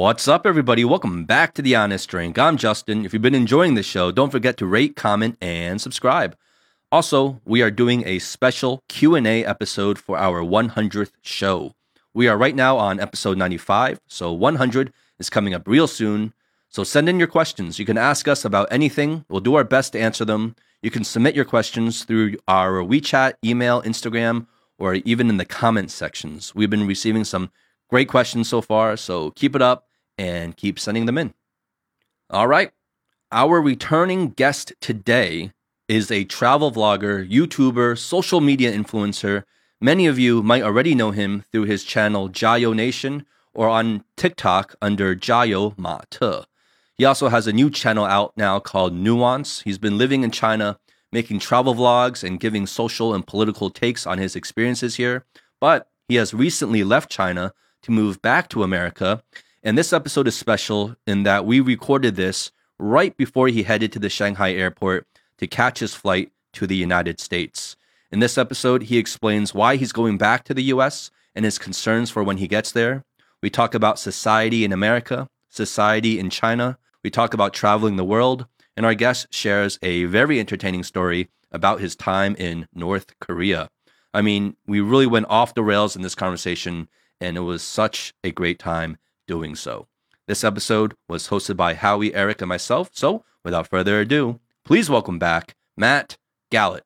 What's up, everybody? Welcome back to The Honest Drink. I'm Justin. If you've been enjoying this show, don't forget to rate, comment, and subscribe. Also, we are doing a special Q&A episode for our 100th show. We are right now on episode 95, so 100 is coming up real soon. So send in your questions. You can ask us about anything. We'll do our best to answer them. You can submit your questions through our WeChat, email, Instagram, or even in the comments sections. We've been receiving some great questions so far, so keep it up and keep sending them in. All right. Our returning guest today is a travel vlogger, YouTuber, social media influencer. Many of you might already know him through his channel JaYoe Nation or on TikTok under Jayo Ma Te. He also has a new channel out now called Nuance. He's been living in China, making travel vlogs and giving social and political takes on his experiences here. But he has recently left China to move back to America. And this episode is special in that we recorded this right before he headed to the Shanghai airport to catch his flight to the United States. In this episode, he explains why he's going back to the US and his concerns for when he gets there. We talk about society in America, society in China. We talk about traveling the world. And our guest shares a very entertaining story about his time in North Korea. I mean, we really went off the rails in this conversation, and it was such a great time doing so. This episode was hosted by Howie, Eric, and myself. So, without further ado, Please welcome back Matt Galat.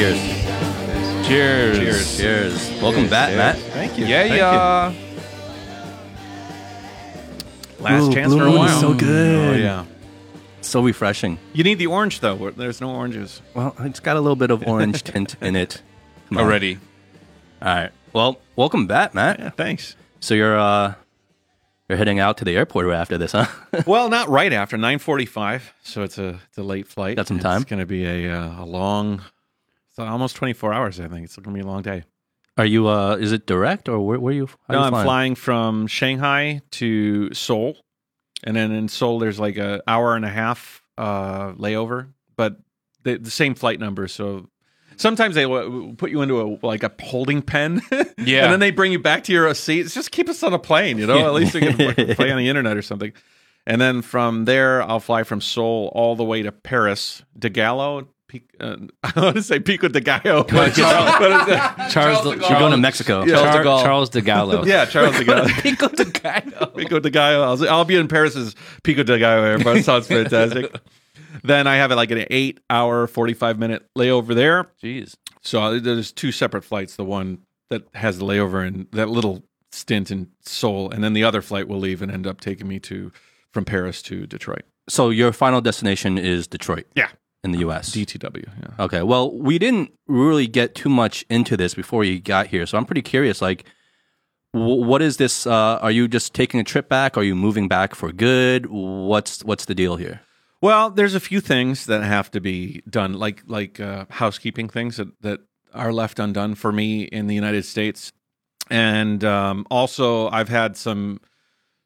Cheers. Cheers. Cheers. Cheers. Welcome back, Matt. Thank you. Yeah, Thank yeah. Last Ooh, chance Blue for a Moon while. is so good. Oh yeah. So refreshing. You need the orange though. There's no oranges Well, it's got a little bit of orange tint in it. Come on. already. All right. Well, welcome back, Matt. Yeah. Thanks. So you're uh you're heading out to the airport right after this, huh? well, not right after 9:45, so it's a it's a late flight. Got some time. It's going to be a uh, a long, it's almost 24 hours. I think it's going to be a long day. Are you uh is it direct or where where are you? No, you I'm flying? flying from Shanghai to Seoul, and then in Seoul there's like a hour and a half uh, layover, but the, the same flight number. So sometimes they w- put you into a like a holding pen, Yeah. and then they bring you back to your seat. It's just keep us on a plane, you know. At least we can play on the internet or something. And then from there, I'll fly from Seoul all the way to Paris, De Gallo. Pic- uh, I want to say Pico de Gallo. What is it? Charles, You're going to Mexico. Yeah. Charles, Charles de Gaulle. Charles de Gallo. Yeah, Charles de Gallo. Pico de Gallo. Pico de Gallo. I'll, I'll be in Paris as Pico de Gallo. Everybody sounds fantastic. then I have like an eight hour, 45 minute layover there. Jeez. So uh, there's two separate flights. The one that has the layover and that little stint in Seoul, and then the other flight will leave and end up taking me to from Paris to Detroit. So your final destination is Detroit. Yeah. In the US. DTW. Yeah. Okay. Well, we didn't really get too much into this before you got here, so I'm pretty curious. Like, w- what is this? Uh, are you just taking a trip back? Are you moving back for good? What's what's the deal here? Well, there's a few things that have to be done, like like uh, housekeeping things that, that are left undone for me in the United States, and um, also I've had some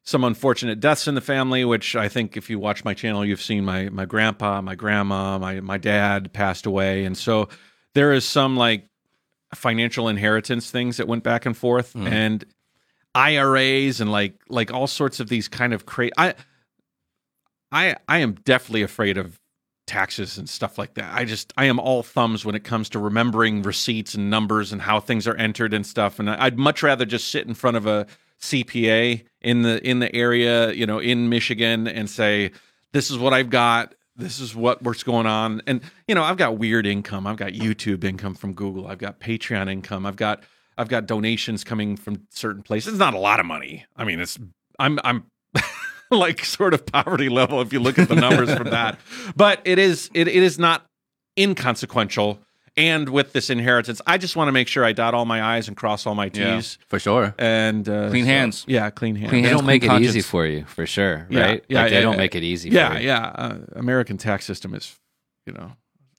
some unfortunate deaths in the family. Which I think, if you watch my channel, you've seen my my grandpa, my grandma, my my dad passed away, and so there is some like financial inheritance things that went back and forth, hmm. and IRAs and like like all sorts of these kind of crazy. I I I am definitely afraid of taxes and stuff like that. I just I am all thumbs when it comes to remembering receipts and numbers and how things are entered and stuff. And I'd much rather just sit in front of a CPA in the in the area, you know, in Michigan and say, "This is what I've got. This is what what's going on." And you know, I've got weird income. I've got YouTube income from Google. I've got Patreon income. I've got I've got donations coming from certain places. It's not a lot of money. I mean, it's I'm I'm like sort of poverty level if you look at the numbers from that. But it is it, it is not inconsequential. And with this inheritance, I just want to make sure I dot all my I's and cross all my T's. Yeah. For sure. And uh, Clean so- hands. yeah, clean hands. Clean They hands, don't make it clean easy for you, for sure, Yeah, right? yeah, like they yeah, don't make it easy. Yeah, for you. yeah. Uh, American tax system is, you know,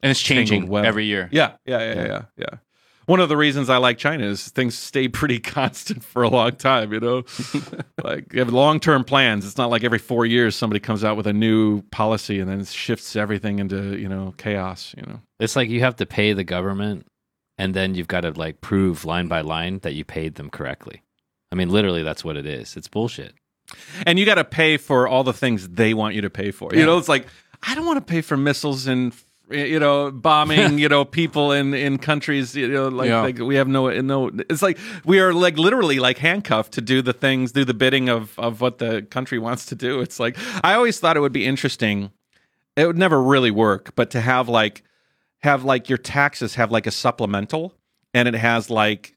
and it's changing tangled web. every year. Yeah, yeah, yeah, yeah, yeah. One of the reasons I like China is things stay pretty constant for a long time. You know, like you have long term plans. It's not like every four years somebody comes out with a new policy and then shifts everything into you know chaos. You know, It's like you have to pay the government, and then you've got to like prove line by line that you paid them correctly. I mean, literally, that's what it is. It's bullshit. and you got to pay for all the things they want you to pay for. You know, it's like I don't want to pay for missiles and you know bombing you know people in in countries you know like, Yeah. like we have no no it's like we are like literally like handcuffed to do the things do the bidding of of what the country wants to do it's like i always thought it would be interesting it would never really work but to have like have like your taxes have like a supplemental and it has like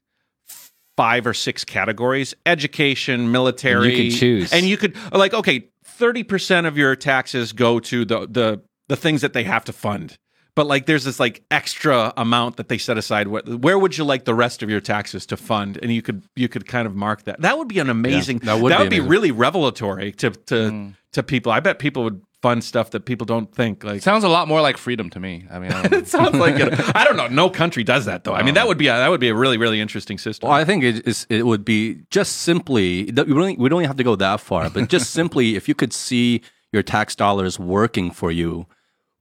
five or six categories education military You can choose. and you could like okay 30% of your taxes go to the the the things that they have to fund but like there's this like extra amount that they set aside where, where would you like the rest of your taxes to fund and you could you could kind of mark that that would be an amazing that would be be, amazing. really revelatory to to mm. to people i bet people would fund stuff that people don't think like sounds a lot more like freedom to me. I mean, I it sounds like it. I don't know. No country does that though. I mean, that would be a, that would be a really really interesting system. Well, I think it is. It would be just simply. that We don't. We don't have to go that far, but just simply, if you could see your tax dollars working for you,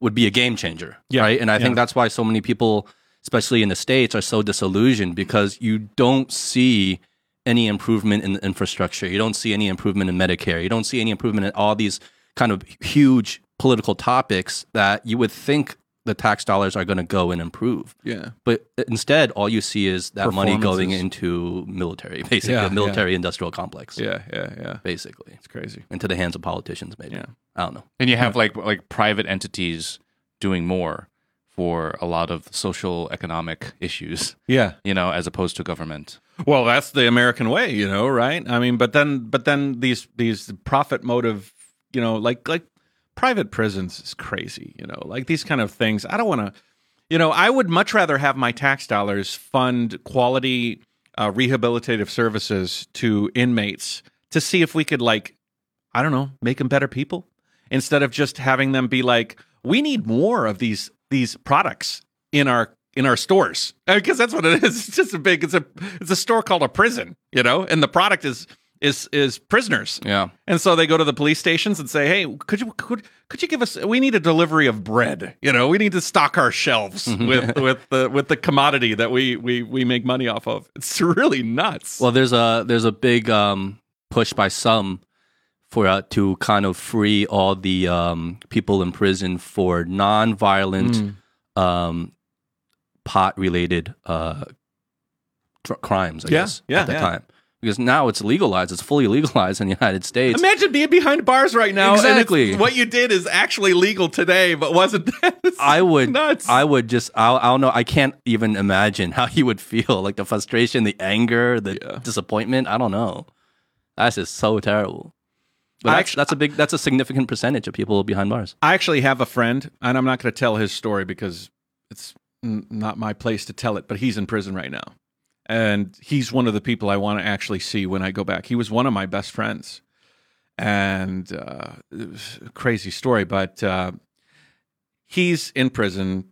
would be a game changer, Yeah. right? And I think that's why so many people, especially in the states, are so disillusioned because you don't see any improvement in the infrastructure. You don't see any improvement in Medicare. You don't see any improvement in all these kind of huge political topics that you would think the tax dollars are going to go and improve. yeah. But instead, all you see is that money going into military, basically, Yeah, a military industrial complex, Yeah. Yeah. Yeah. basically, It's crazy. into the hands of politicians, maybe. Yeah. I don't know. and you have like like private entities doing more for a lot of social economic issues, Yeah. you know, as opposed to government. Well, that's the American way, you know, right? I mean, but then but then these these profit motive, you know, like like private prisons is crazy, you know. Like these kind of things. I don't want to you know, I would much rather have my tax dollars fund quality uh, rehabilitative services to inmates to see if we could like I don't know, make them better people instead of just having them be like, we need more of these these products in our in our stores because that's what it is. It's just a big it's a it's a store called a prison, you know, and the product is is is prisoners. Yeah. And so they go to the police stations and say, "Hey, could you could could you give us? We need a delivery of bread. You know, we need to stock our shelves with with the with the commodity that we we we make money off of. It's really nuts. Well, there's a there's a big um, push by some for uh, to kind of free all the um, people in prison for non-violent um, pot related uh, tr- crimes. I Yeah, guess yeah, at the yeah. time. Because now it's legalized, it's fully legalized in the United States. Imagine being behind bars right now. Exactly. what you did is actually legal today, but wasn't. It's I would, nuts. I would just, I'll, I don't know. I can't even imagine how you would feel, like the frustration, the anger, the Yeah. disappointment. I don't know. That's just so terrible. But that's, actu- that's a big, that's a significant percentage of people behind bars. I actually have a friend, and I'm not going to tell his story because it's n- not my place to tell it. But he's in prison right now, and he's one of the people I want to actually see when I go back. He was one of my best friends, and uh, crazy story. But uh, he's in prison.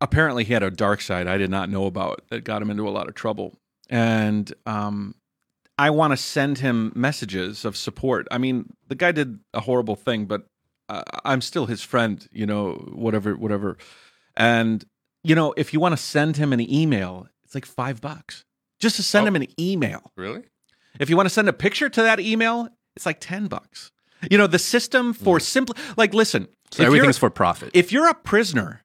Apparently, he had a dark side I did not know about that got him into a lot of trouble, and um, I want to send him messages of support. I mean, the guy did a horrible thing, but uh, I'm still his friend, you know, whatever, whatever. And, you know, if you want to send him an email, it's like five bucks just to send Oh. him an email. Really? If you want to send a picture to that email, it's like 10 bucks. You know, the system for mm. simple, like, listen, So everything's for profit. if you're a prisoner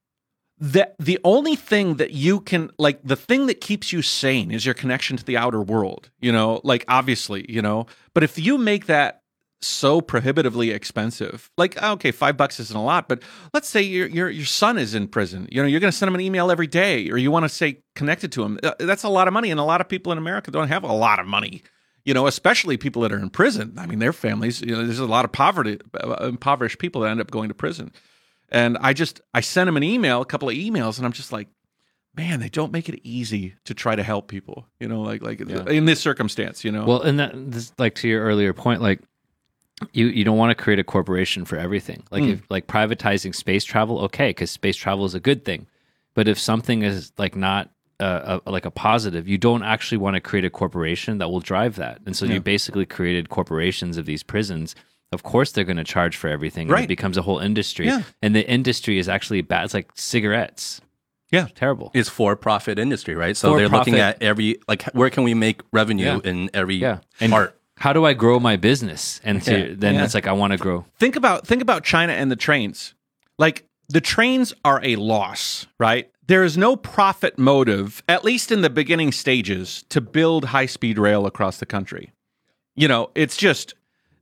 the the only thing that you can like the thing that keeps you sane is your connection to the outer world you know like obviously you know but if you make that so prohibitively expensive. Like okay five bucks isn't a lot but let's say your your your son is in prison. You know you're going to send him an email every day or you want to stay connected to him. Uh, that's a lot of money and a lot of people in america don't have a lot of money. You know especially people that are in prison. I mean their families you know there's a lot of poverty uh, impoverished people that end up going to prison. And I just I sent him an email, a couple of emails, and I'm just like, man, they don't make it easy to try to help people. You know, like like in this circumstance, you know. Well, and that this, like to your earlier point, like you you don't want to create a corporation for everything. Like Hmm. if like privatizing space travel, okay, because space travel is a good thing. But if something is like not uh, a, like a positive, you don't actually want to create a corporation that will drive that. And so you basically created corporations of these prisons. Of course, they're going to charge for everything. And Right. it becomes a whole industry. Yeah. And the industry is actually bad. It's like cigarettes. Yeah. Terrible. It's for profit industry, right? So they're looking at every like where can we make revenue Yeah. in every Yeah. Part. How do I grow my business? And to, Yeah. then Yeah. it's like, I want to grow. think about think about China and the trains. Like the trains are a loss, right? There is no profit motive, at least in the beginning stages, to build high speed rail across the country. You know, it's just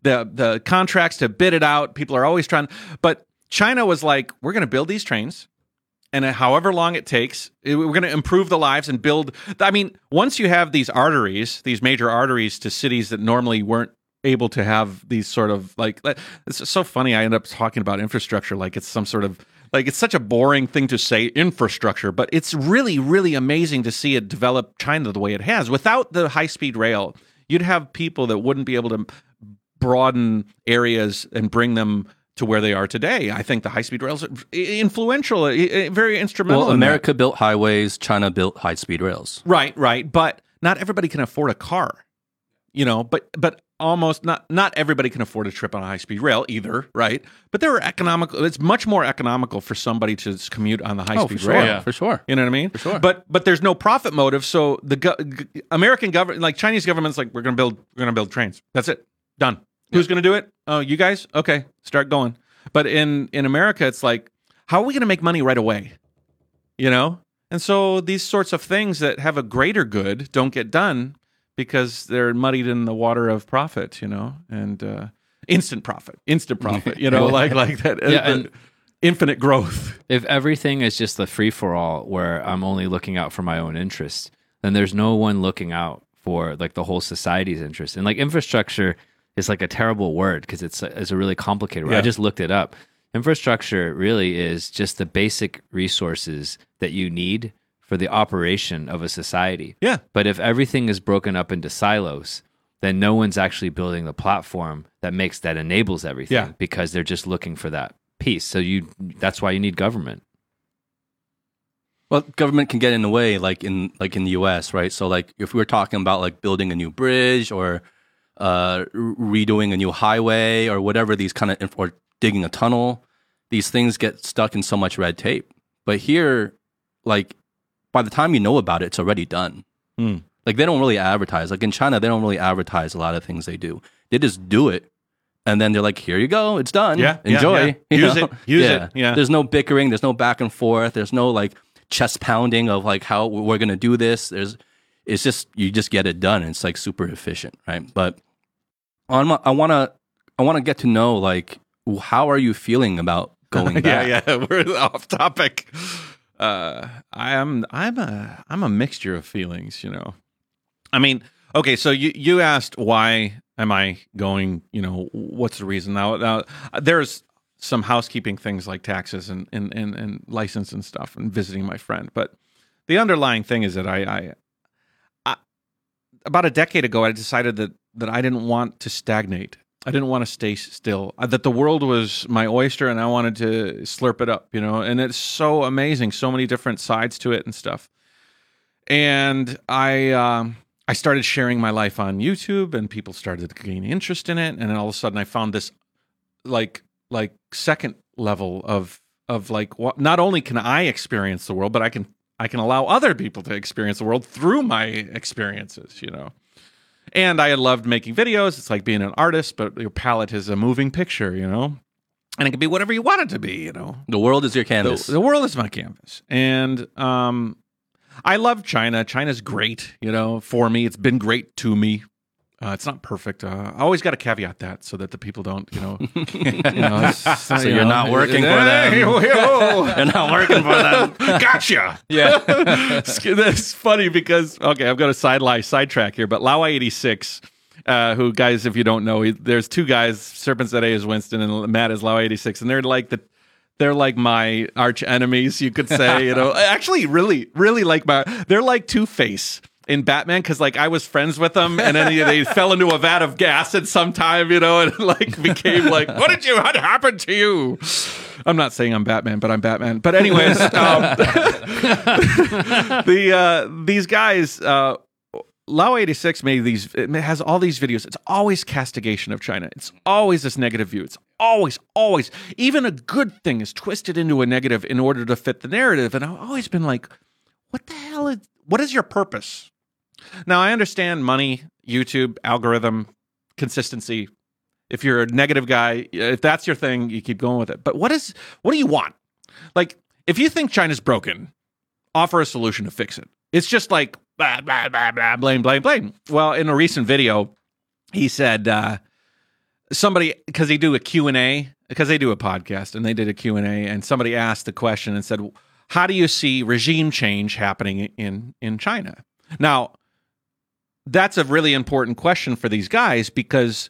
the the contracts to bid it out. People are always trying, but China was like, we're going to build these trains, and however long it takes, we're going to improve the lives and build. I mean, once you have these arteries, these major arteries to cities that normally weren't able to have these sort of like it's so funny i end up talking about infrastructure like it's some sort of like it's such a boring thing to say infrastructure but it's really really amazing to see it develop china the way it has without the high speed rail you'd have people that wouldn't be able to broaden areas and bring them to where they are today i think the high speed rails are influential very instrumental Well, in. America built highways, China built high speed rails. Right, right, but not everybody can afford a car. You know, but but almost not not everybody can afford a trip on a high speed rail either, right? But there are economical. It's much more economical for somebody to commute on the high Oh, speed for sure, rail. Yeah. for sure. You know what I mean? For sure. But but there's no profit motive. So the go- American government, like Chinese government's, like we're gonna build we're gonna build trains. That's it. Done. Who's gonna do it? Oh, you guys. Okay, start going. But in in America, it's like, how are we gonna make money right away? You know. And so these sorts of things that have a greater good don't get done because they're muddied in the water of profit. You know, and uh, instant profit, instant profit. You know, like like that. Yeah, uh, and- infinite growth. If everything is just the free for all where I'm only looking out for my own interests, then there's no one looking out for like the whole society's interest. And like infrastructure is like a terrible word because it's a, it's a really complicated word. Yeah. I just looked it up. Infrastructure really is just the basic resources that you need for the operation of a society. Yeah. But if everything is broken up into silos, then no one's actually building the platform that makes that enables everything Yeah. because they're just looking for that piece. So you that's why you need government. Well, government can get in the way, like in like in the U.S., right? So, like if we're talking about like building a new bridge or uh, redoing a new highway or whatever, these kind of or digging a tunnel, these things get stuck in so much red tape. But here, like by the time you know about it, it's already done. Hmm. Like they don't really advertise. Like in China, they don't really advertise a lot of things they do. They just do it, and then they're like, "Here you go, it's done. Yeah, yeah, enjoy. yeah. You Use know? it, use it, yeah. There's no bickering. There's no back and forth. There's no like chest pounding of like how we're gonna do this. There's it's just you just get it done. And it's like super efficient, right? But my, I wanna I wanna get to know like how are you feeling about going back? yeah, yeah, we're off topic. Uh, I am, I'm a, I'm a mixture of feelings. You know, I mean, okay, so you you asked why am I going? You know, what's the reason? Now, now there's some housekeeping things like taxes and and and, and license and stuff, and visiting my friend. But the underlying thing is that I, I, I about a decade ago, I decided that that I didn't want to stagnate. I didn't want to stay still. That the world was my oyster, and I wanted to slurp it up. You know, and it's so amazing, so many different sides to it and stuff. And I, um, I started sharing my life on YouTube, and people started to gain interest in it. And all of a sudden, I found this, like, like second level of of like what. Not only can I experience the world, but I can I can allow other people to experience the world through my experiences. You know. And I loved making videos. It's like being an artist, but your palette is a moving picture, you know? And it can be whatever you want it to be, you know? The world is your The, canvas. the world is my canvas. And um, I love China. China's great, you know, for me. It's been great to me. Uh, it's not perfect. Uh, I always got to caveat that so that the people don't, you know. you know, So you you're know, not working for them. You're not working for them. gotcha. Yeah. That's funny because okay, I've got a side lie sidetrack here, but Laowhy eighty six. Uh, who guys? If you don't know, he, there's two guys. SerpentZA is Winston, and Matt is Laowhy eighty six, and they're like the, they're like my arch enemies, you could say. You know, actually, really, really like my. They're like Two Face. In Batman because like I was friends with them, and then they fell into a vat of gas at some time, you know, and like became like, "What did you? What happened to you?" I'm not saying I'm Batman, but I'm Batman. But anyways, um, the uh, these guys. Uh, Lao 86 made these it has all these videos. It's always castigation of China. It's always this negative view. It's always always even a good thing is twisted into a negative in order to fit the narrative. And I've always been like, what the hell is what is your purpose? Now I understand money, YouTube, algorithm, consistency. If you're a negative guy, if that's your thing, you keep going with it. But what is what do you want? Like if you think China's broken, offer a solution to fix it. It's just like blah blah blah blah blame blame blame. Well, in a recent video, he said uh, somebody because they do a Q and A because they do a podcast and they did a Q and A and somebody asked the question and said, "How do you see regime change happening in in China?" Now, that's a really important question for these guys because,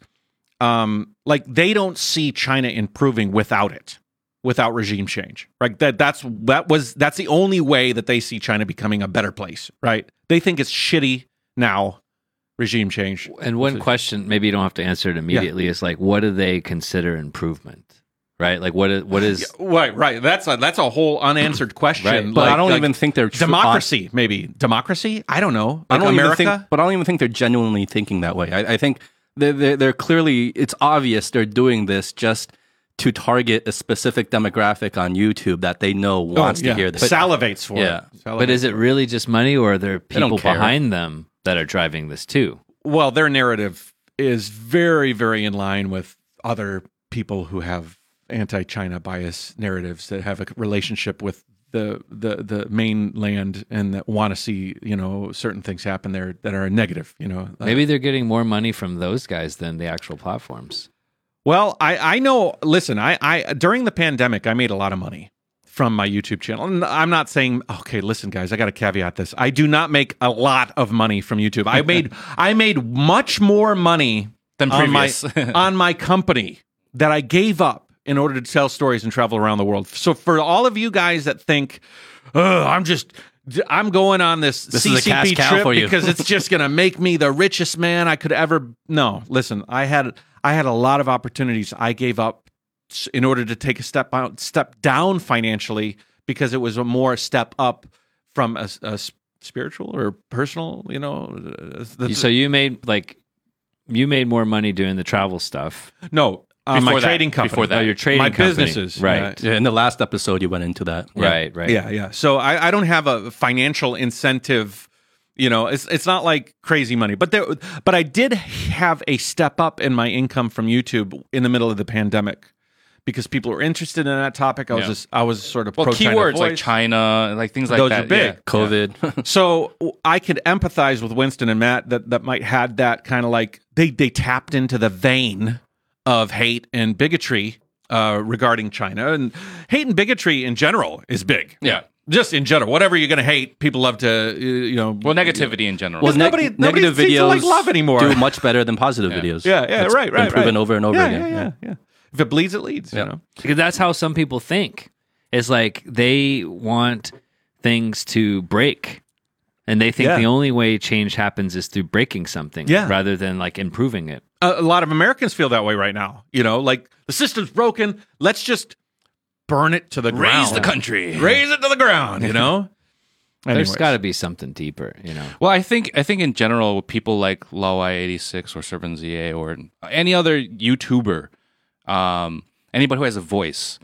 um, like they don't see China improving without it without regime change. Right? That that's that was that's the only way that they see China becoming a better place, right? They think it's shitty now regime change. And one question, maybe you don't have to answer it immediately, is like, what do they consider improvement? Right? Like, what is what is Right, right. That's a that's a whole unanswered question. Right, But Like- I don't like even think they're tru- democracy. maybe democracy. I don't know. I don't America. even think, but I don't even think they're genuinely thinking that way. I, I think they're, they're, they're clearly, it's obvious they're doing this just to target a specific demographic on YouTube that they know oh, wants Oh, yeah. to hear this. Salivates for Yeah. it. but is it really just money or are there people behind them that are driving this too? well, their narrative is very, very in line with other people who have anti-China bias narratives that have a relationship with the the the mainland and that want to see you know certain things happen there that are negative. You know, Uh, Maybe they're getting more money from those guys than the actual platforms. Well, I I know. Listen, I I during the pandemic, I made a lot of money from my YouTube channel. And I'm not saying, okay, listen, guys, I got to caveat this. I do not make a lot of money from YouTube. I made I made much more money Than on my previous. on my company that I gave up in order to tell stories and travel around the world. So for all of you guys that think, oh, I'm just I'm going on this, This is a CCP trip for you." because it's just going to make me the richest man I could ever. No, listen, I had I had a lot of opportunities I gave up in order to take a step out, step down financially because it was a more step up from a spiritual or personal. You know, uh, the- So you made like you made more money doing the travel stuff. no. Uh, Before my that, trading company. before that. Oh, your trading my company. businesses, right? yeah, in the last episode, you went into that. Yeah. Right, right. Yeah, yeah. So I, I don't have a financial incentive. You know, it's it's not like crazy money, but there, but I did have a step up in my income from YouTube in the middle of the pandemic because people were interested in that topic. I was Yeah. just I was sort of well, pro-China keywords like. China, like things like Those that. are big. yeah. COVID. So I could empathize with Winston and Matt that that might had that kind of like they they tapped into the vein of hate and bigotry uh, regarding China and hate and bigotry in general is big. Yeah. Just in general, whatever you're going to hate, people love to uh, you know. Well, negativity in general. Well, Because nobody- nobody negative videos like love anymore. do much better than positive videos. yeah, yeah, That's right, right, been proven right. over and over yeah, again. Yeah, yeah, yeah. If it bleeds, it leads. Yeah. You know. Because that's how some people think. It's like they want things to break. And they think Yeah. the only way change happens is through breaking something Yeah. rather than like improving it. A, a lot of Americans feel that way right now. You know, like the system's broken. Let's just burn it to the ground. Raise the country. Raise it to the ground. You know. There's Anyways. got to be something deeper, you know. Well, I think I think in general, people like Laowhy eighty six or SerpentZA or any other YouTuber, um, anybody who has a voice,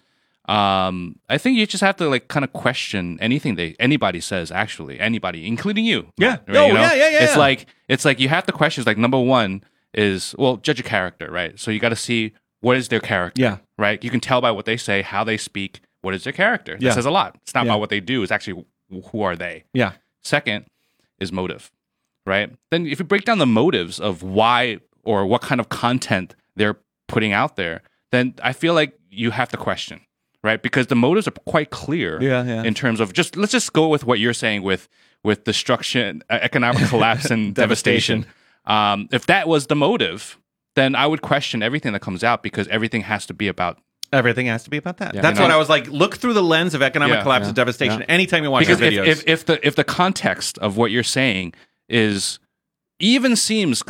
um, I think you just have to like kind of question anything they anybody says. Actually, anybody, including you. Yeah. Right, Oh, you know? yeah, yeah, yeah, It's yeah. like it's like you have to question. Like number one is well, judge a character, right? So you got to see what is their character. Yeah. Right. You can tell by what they say, how they speak. What is their character? That Yeah. says a lot. It's not Yeah. about what they do. It's actually who are they. Yeah. Second is motive, right? Then if you break down the motives of why or what kind of content they're putting out there, then I feel like you have to question, right? Because the motives are quite clear Yeah, yeah. in terms of just let's just go with what you're saying with with destruction, uh, economic collapse and devastation. Um, if that was the motive, then I would question everything that comes out because everything has to be about Everything has to be about that. Yeah. That's You know? what I was like. Look through the lens of economic Yeah, collapse yeah, and devastation yeah. anytime you watch because your if, videos. if, if the if the context of what you're saying is even seems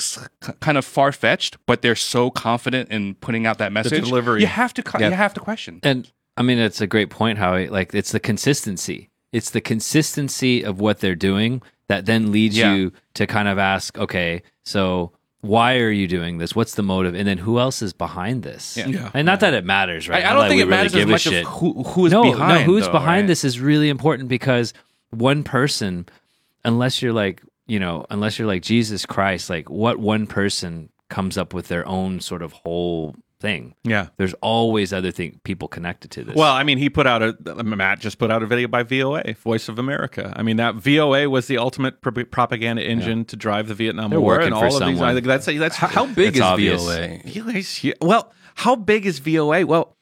kind of far fetched, but they're so confident in putting out that message. delivery. You have to. Yeah. You have to question. And I mean, it's a great point. How like it's the consistency. It's the consistency of what they're doing that then leads Yeah. you to kind of ask, okay, so why are you doing this? What's the motive? And then who else is behind this? Yeah. Yeah. And not that it matters, right? I, I don't that think it really matters as give a much shit. of who who is no, behind. no, who's though, behind right? this is really important because one person, unless you're like, you know, unless you're like Jesus Christ, like what one person comes up with their own sort of whole thing. Yeah. There's always other thing people connected to this. Well, I mean, he put out a Matt just put out a video by VOA, Voice of America. I mean, that VOA was the ultimate pro- propaganda engine to drive the Vietnam They're War, working and for all of these. I think that's that's How, how big It's is obvious. VOA? VOA's. Well, how big is VOA? Well,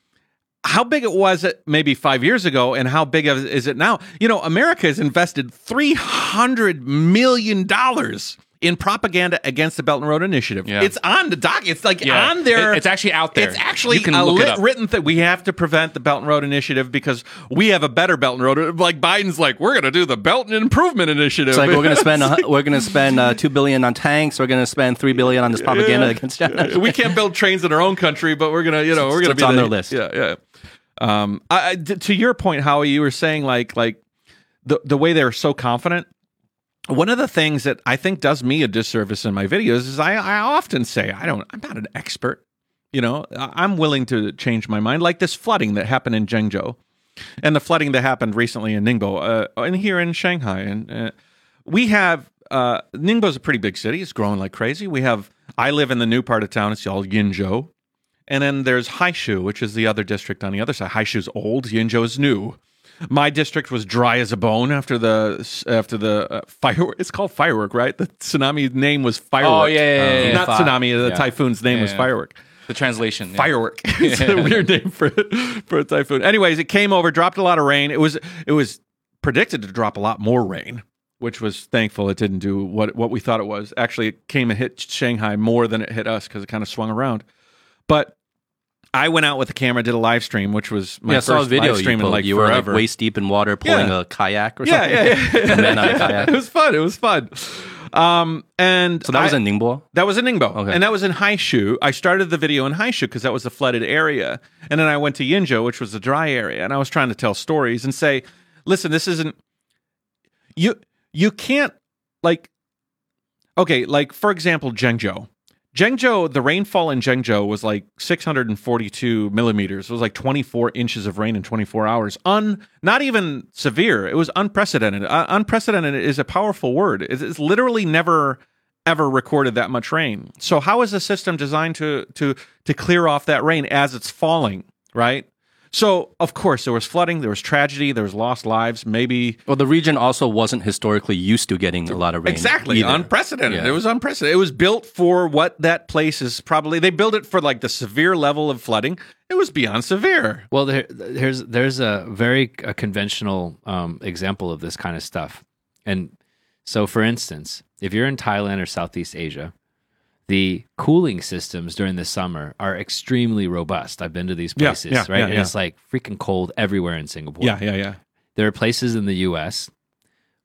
how big it was it maybe five years ago, and how big is it now? You know, America has invested three hundred million dollars in propaganda against the Belt and Road Initiative. Yeah. It's on the doc. It's like Yeah. on there. It- it's actually out there. It's actually You can a look it lit, written that We have to prevent the Belt and Road Initiative because we have a better Belt and Road. Like Biden's like, we're going to do the Belt and Improvement Initiative. It's like we're gonna spend a, we're gonna spend uh, two billion on tanks. We're gonna spend three billion on this propaganda against China. we can't build trains in our own country, but we're gonna, you know, we're gonna It's be on the- their list. Yeah, yeah. Um, I, I- t- to your point, Howie, you were saying like, like the the way they're so confident. One of the things that I think does me a disservice in my videos is I, I often say I don't, I'm not an expert. You know, I'm willing to change my mind. Like this flooding that happened in Zhengzhou, and the flooding that happened recently in Ningbo, uh, and here in Shanghai, and uh, we have uh, Ningbo's a pretty big city. It's growing like crazy. We have I live in the new part of town. It's called Yinzhou, and then there's Haishu, which is the other district on the other side. Haishu's old. Yinzhou is new. My district was dry as a bone after the after the uh, firework. It's called firework, right? The tsunami name was firework. Oh, yeah, yeah, yeah, yeah. not Fi- tsunami. The typhoon's name was firework the translation. firework. it's a weird name for for a typhoon. Anyways, it came over, dropped a lot of rain. It was it was predicted to drop a lot more rain, which was thankful it didn't do what what we thought it was. Actually, it came and hit Shanghai more than it hit us because it kind of swung around. But I went out with the camera, did a live stream, which was my yeah, I first saw a video live you stream in like you were like forever. waist deep in water pulling Yeah. a kayak or something. yeah, yeah. A man on a kayak. it was fun. It was fun. Um, and So that was I- in Ningbo. that was in Ningbo. Okay. And that was in Haishu. I started the video in Haishu because that was the flooded area. And then I went to Yinzhou, which was the dry area. And I was trying to tell stories and say, listen, this isn't you you can't like okay, like for example, Zhengzhou. Zhengzhou, the rainfall in Zhengzhou was like 642 millimeters. It was like 24 inches of rain in 24 hours. Un, not even severe. It was unprecedented. Uh, unprecedented is a powerful word. It's, it's literally never ever recorded that much rain. So how is the system designed to to to clear off that rain as it's falling? Right. So of course there was flooding, there was tragedy, there was lost lives. Maybe Well, the region also wasn't historically used to getting a lot of rain. Exactly. either. Unprecedented. Yeah. It was unprecedented. It was built for what that place is probably they built it for like the severe level of flooding. It was beyond severe. Well, there, there's there's a very a conventional um, example of this kind of stuff, and so for instance, if you're in Thailand or Southeast Asia, the cooling systems during the summer are extremely robust. I've been to these places, yeah, right? yeah, and it's like freaking cold everywhere in Singapore. yeah, yeah. Yeah. There are places in the U.S.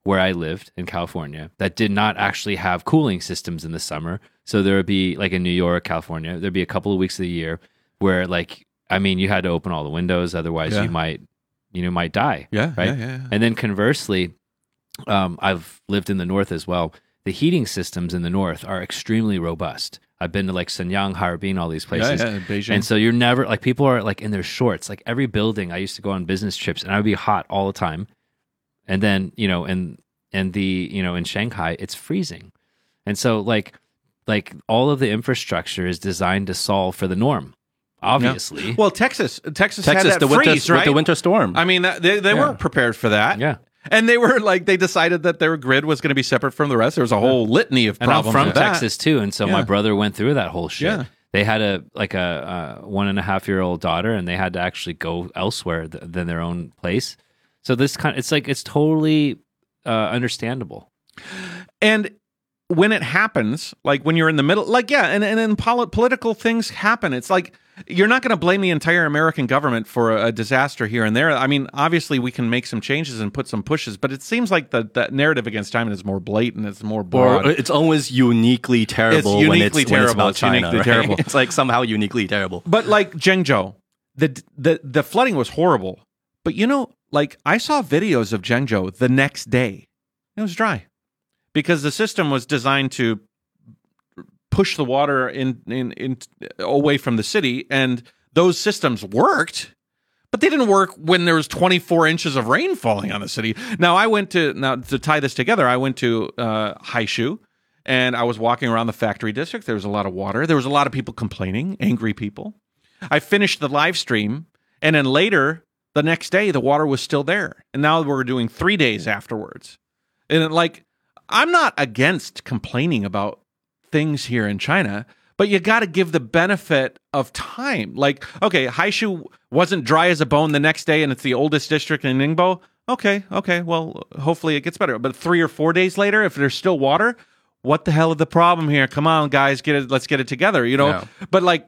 where I lived in California that did not actually have cooling systems in the summer. So there would be like in New York, California, there'd be a couple of weeks of the year where like I mean you had to open all the windows, otherwise Yeah. you might you know might die. Yeah, Right? yeah, yeah. And then conversely, um, I've lived in the north as well. The heating systems in the north are extremely robust. I've been to like Shenyang, Harbin, all these places. Yeah, yeah, Beijing. And so you're never like people are like in their shorts. Like every building, I used to go on business trips, and I would be hot all the time. And then you know, and and the you know in Shanghai, it's freezing, and so like like all of the infrastructure is designed to solve for the norm. Obviously, well, Texas, Texas, had Texas, that the winter, freeze, with right? the winter storm. I mean, that, they they Yeah. weren't prepared for that. yeah. And they were like, they decided that their grid was going to be separate from the rest. There was a whole litany of And I'm problems. from with. Texas too, and so my brother went through that whole shit. Yeah. They had a like a, uh one and a half year old daughter, and they had to actually go elsewhere th- than their own place. So this kind, it's like it's totally uh, understandable. And when it happens, like when you're in the middle, like yeah, and and then poli- political things happen. It's like you're not going to blame the entire American government for a, disaster here and there. I mean, obviously we can make some changes and put some pushes, but it seems like the, the narrative against China is more blatant. It's more broad. Or it's always uniquely terrible. It's uniquely it's, when it's terrible. It's China, uniquely right? terrible. It's like somehow uniquely terrible. But like Zhengzhou, the the the flooding was horrible. But you know, like I saw videos of Zhengzhou the next day. It was dry because the system was designed to push the water in in, in away from the city, and those systems worked. But they didn't work when there was 24 inches of rain falling on the city. Now I went to now to tie this together. I went to uh, Haishu, and I was walking around the factory district. There was a lot of water. There was a lot of people complaining, angry people. I finished the live stream, and then later the next day the water was still there. And now we're doing three days afterwards. And like, I'm not against complaining about things here in China, but you got to give the benefit of time. Like, okay, Haishu wasn't dry as a bone the next day, and it's the oldest district in Ningbo. Okay, okay, well, hopefully it gets better. But three or four days later, if there's still water, what the hell is the problem here? Come on, guys, get it. Let's get it together. You know. Yeah. But like,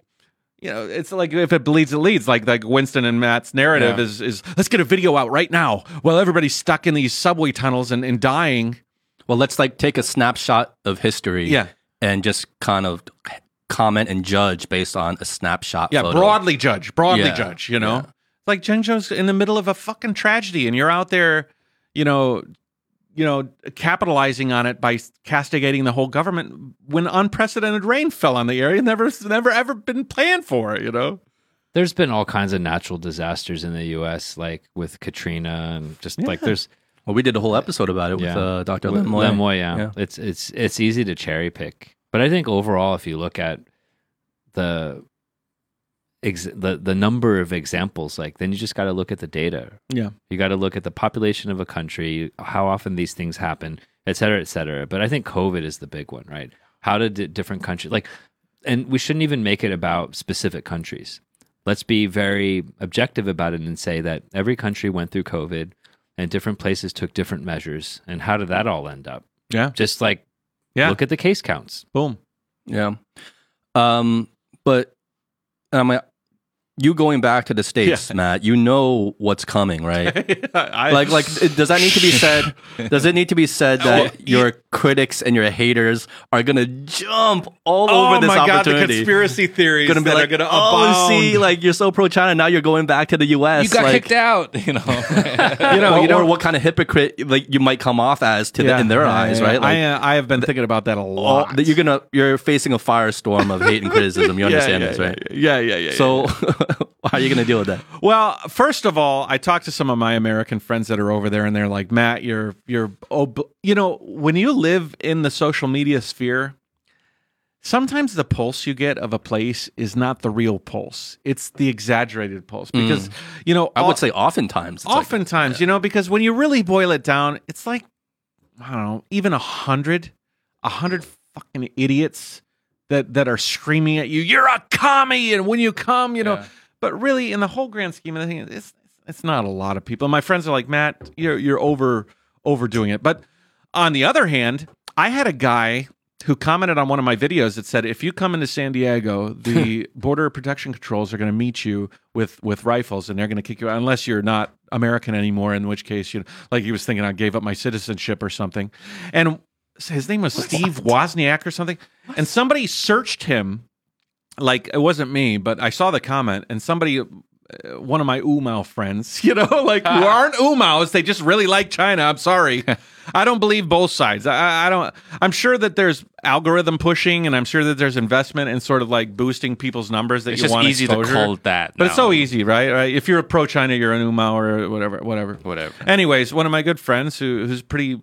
you know, it's like if it bleeds, it leads. Like like Winston and Matt's narrative Yeah. is is let's get a video out right now while everybody's stuck in these subway tunnels and, and dying. Well, let's like take a snapshot of history. Yeah. And just kind of comment and judge based on a snapshot. Yeah, photo. broadly judge, broadly Yeah, judge. You know, yeah. It's like Zhengzhou's in the middle of a fucking tragedy, and you're out there, you know, you know, capitalizing on it by castigating the whole government when unprecedented rain fell on the area, never, never ever been planned for. You know, There's been all kinds of natural disasters in the U.S., like with Katrina, and just like there's Well, we did a whole episode about it with uh, Dr. With Lin Lemoy, yeah. Yeah. It's it's it's easy to cherry pick, but I think overall, if you look at the ex- the the number of examples, like then you just got to look at the data. Yeah. you got to look at the population of a country, how often these things happen, et cetera, et cetera. But I think COVID is the big one, right? How did di- different countries like, and we shouldn't even make it about specific countries. Let's be very objective about it and say that every country went through COVID and different places took different measures. And how did that all end up? yeah, Just like Yeah. look at the case counts. boom. Yeah. Um, but um, you going back to the states, Yeah. Matt, you know what's coming, right? I, like, like, does that need to be said? Does it need to be said that Well, your critics and your haters are gonna jump all oh over this my god, the conspiracy theories Gonna be that like, are gonna oh, abound. see, like you're so pro China, now you're going back to the U.S. You got like, kicked out, you know. you know, or, you know or what kind of hypocrite like you might come off as to the, in their yeah, eyes, yeah. right? Like, I, uh, I have been thinking about that a all, lot. that you're gonna you're facing a firestorm of hate and criticism. You understand yeah, this, right? Yeah, yeah, yeah. yeah, So, how are you going to deal with that? Well, first of all, I talked to some of my American friends that are over there, and they're like, "Matt, you're you're ob-. you know when you live in the social media sphere." Sometimes the pulse you get of a place is not the real pulse; it's the exaggerated pulse because you know Mm. I would say oftentimes. It's like- oftentimes, you know, because when you really boil it down, it's like I don't know, even a hundred, a hundred fucking idiots that that are screaming at you, "You're a commie!" And when you come, you know, Yeah. but really, in the whole grand scheme of the thing, it's it's not a lot of people. My friends are like, Matt, you're you're over overdoing it. But on the other hand, I had a guy who commented on one of my videos that said, if you come into San Diego, the border protection controls are going to meet you with with rifles and they're going to kick you out unless you're not American anymore. In which case, you know, like he was thinking, I gave up my citizenship or something. And his name was Steve Wozniak or something. And somebody searched him like it wasn't me, but I saw the comment and somebody, uh, one of my Wumao friends, you know, like who aren't Wumaos, they just really like China. I'm sorry, I don't believe both sides. I, I don't. I'm sure that there's algorithm pushing, and I'm sure that there's investment in sort of like boosting people's numbers that It's you just want easy exposure. to call that. But it's so easy, right? Right? If you're a pro China, you're an Wumao or whatever, whatever. Whatever. Anyways, one of my good friends who who's pretty,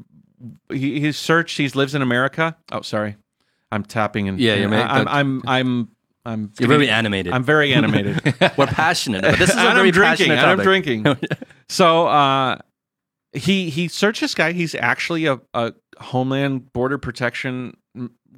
he, he's searched. He lives in America. Oh, sorry, I'm tapping and Yeah, you're ma- I'm I'm I'm I'm You're very animated. I'm very animated. We're passionate. But this is a very I'm drinking. passionate And I'm drinking. so uh, he he searched this guy. He's actually a, a Homeland Border Protection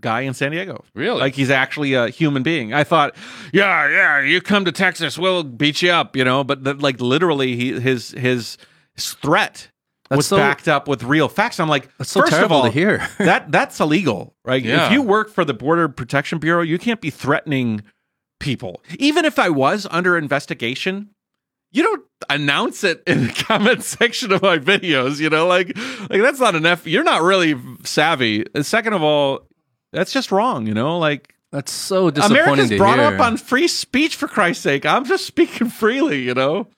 guy in San Diego. Really? Like he's actually a human being. I thought, yeah, yeah, you come to Texas, we'll beat you up, you know. But the, like literally, he his his threat That's was so- backed up with real facts. I'm like, That's so first of all, to hear. that that's illegal, right? Yeah. If you work for the Border Protection Bureau, you can't be threatening people. Even if I was under investigation, you don't announce it in the comment section of my videos. You know, like like that's not enough. You're not really savvy. And second of all, that's just wrong. You know, like That's so disappointing America's to brought hear. up on free speech for Christ's sake. I'm just speaking freely. You know.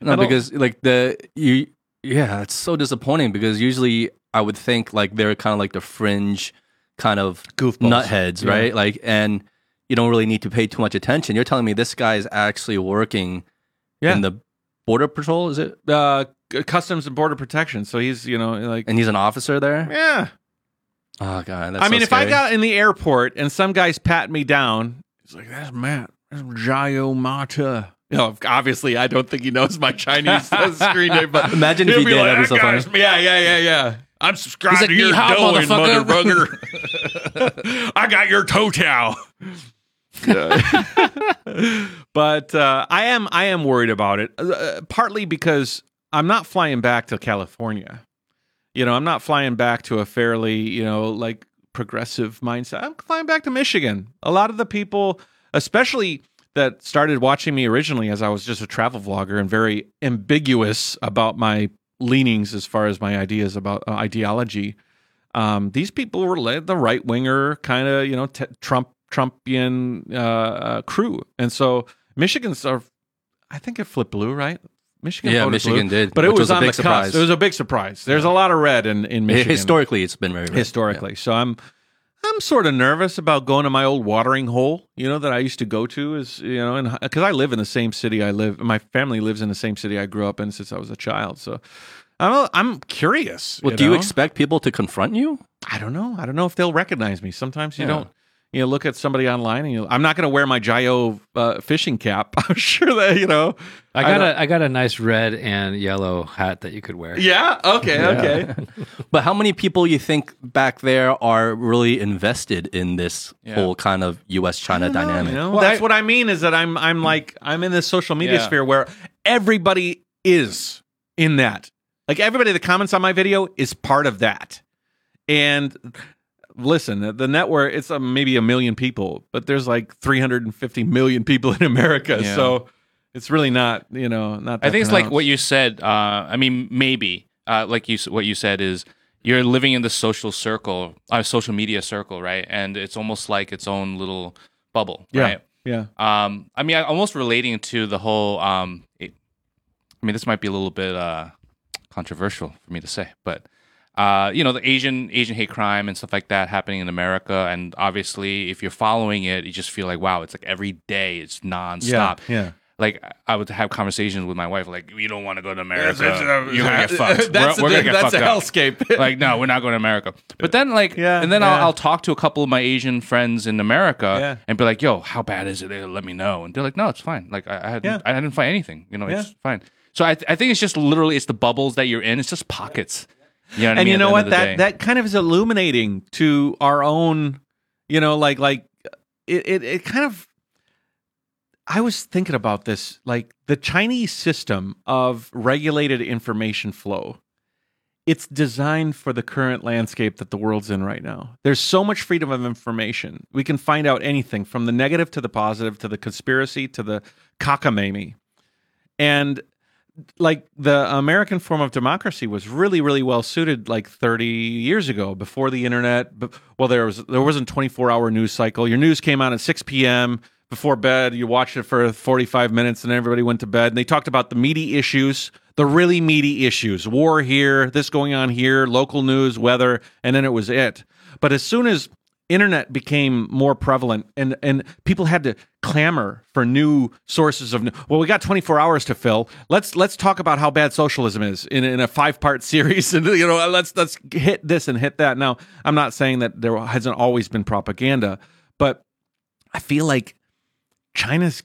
No, don't- because like the you yeah, it's so disappointing because usually I would think like they're kind of like the fringe kind of Goofballs. nutheads, Yeah. right? Like and you don't really need to pay too much attention. You're telling me this guy is actually working Yeah. in the border patrol, is it? Uh, Customs and Border Protection. So he's you know like And he's an officer there? yeah. Oh god, that's I mean, so if I got in the airport and some guy's pat me down, he's like, "That's Matt. That's Jayo Mata." You know, obviously, I don't think he knows my Chinese screen name, but Imagine if he'll he did, like, that'd be so funny." Yeah, yeah, yeah, yeah. I'm subscribed like, to your "Ni hao, doing, mother motherfucker." bugger. I got your toe towel. but uh, I am I am worried about it. Uh, partly because I'm not flying back to California. You know, I'm not flying back to a fairly you know like progressive mindset. I'm flying back to Michigan. A lot of the people, especially that started watching me originally as I was just a travel vlogger and very ambiguous about my leanings as far as my ideas about uh, ideology. Um, these people were led the right winger kind of you know t- Trump Trumpian uh, uh, crew, and so Michigan's are. I think it flipped blue, right? Michigan, Yeah, Michigan blue, did, but it was, was a on big the cusp. surprise. It was a big surprise. There's a lot of red in in Michigan historically it's been very red. historically. So I'm I'm sort of nervous about going to my old watering hole, you know, that I used to go to is, you know, and because I live in the same city I live, my family lives in the same city I grew up in since I was a child. So I'm I'm curious. Well, do you expect people to confront you? I don't know. I don't know if they'll recognize me. Sometimes you Yeah. don't. You know, look at somebody online, and you, I'm not going to wear my JaYoe uh, fishing cap. I'm sure that you know. I got don't- a I got a nice red and yellow hat that you could wear. Yeah. Okay. Okay. But how many people you think back there are really invested in this Yeah. whole kind of U.S. China I know, dynamic? You know? Well, That's I- what I mean is that I'm I'm like I'm in this social media Yeah. sphere where everybody is in that. Like everybody that comments on my video is part of that. And listen, the network it's uh, maybe a million people, but there's like 350 million people in America. Yeah. So it's really not, you know, not that I think it's like what you said. Uh, I mean, maybe uh, like you what you said is you're living in the social circle, uh, social media circle, right? And it's almost like its own little bubble, Yeah. right? Yeah. Um, I mean, I almost relating to the whole. Um, it, I mean, this might be a little bit uh, controversial for me to say, but uh, you know, the Asian Asian hate crime and stuff like that happening in America, and obviously, if you're following it, you just feel like, wow, it's like every day, it's nonstop. Yeah. Yeah. Like I would have conversations with my wife, like, you don't want to go to America, That's- that's- you're gonna get fucked. That's we're, we're a, gonna get that's fucked a up hellscape. like no we're not going to america but then like Yeah, and then yeah. I'll, I'll talk to a couple of my asian friends in america Yeah. and be like yo how bad is it They let me know and they're like no it's fine like i, I hadn't Yeah. i didn't find anything you know Yeah. it's fine so I, th- I think it's just literally it's the bubbles that you're in it's just pockets you know what I and mean, you know what end of the that day. that kind of is illuminating to our own you know like like it, it it kind of i was thinking about this like the chinese system of regulated information flow it's designed for the current landscape that the world's in right now. There's so much freedom of information. We can find out anything from the negative to the positive to the conspiracy to the cockamamie. And like the American form of democracy was really, really well suited like 30 years ago before the internet. Well, there was there wasn't 24 hour news cycle. Your news came out at 6 p.m. before bed. You watched it for 45 minutes, and everybody went to bed. And they talked about the meaty issues, the really meaty issues: war here, this going on here, local news, weather, and then it was it. But as soon as internet became more prevalent and and people had to clamor for new sources of well we got 24 hours to fill. Let's let's talk about how bad socialism is in, in a five part series. And you know let's let's hit this and hit that. Now i'm not saying that there hasn't always been propaganda but i feel like china's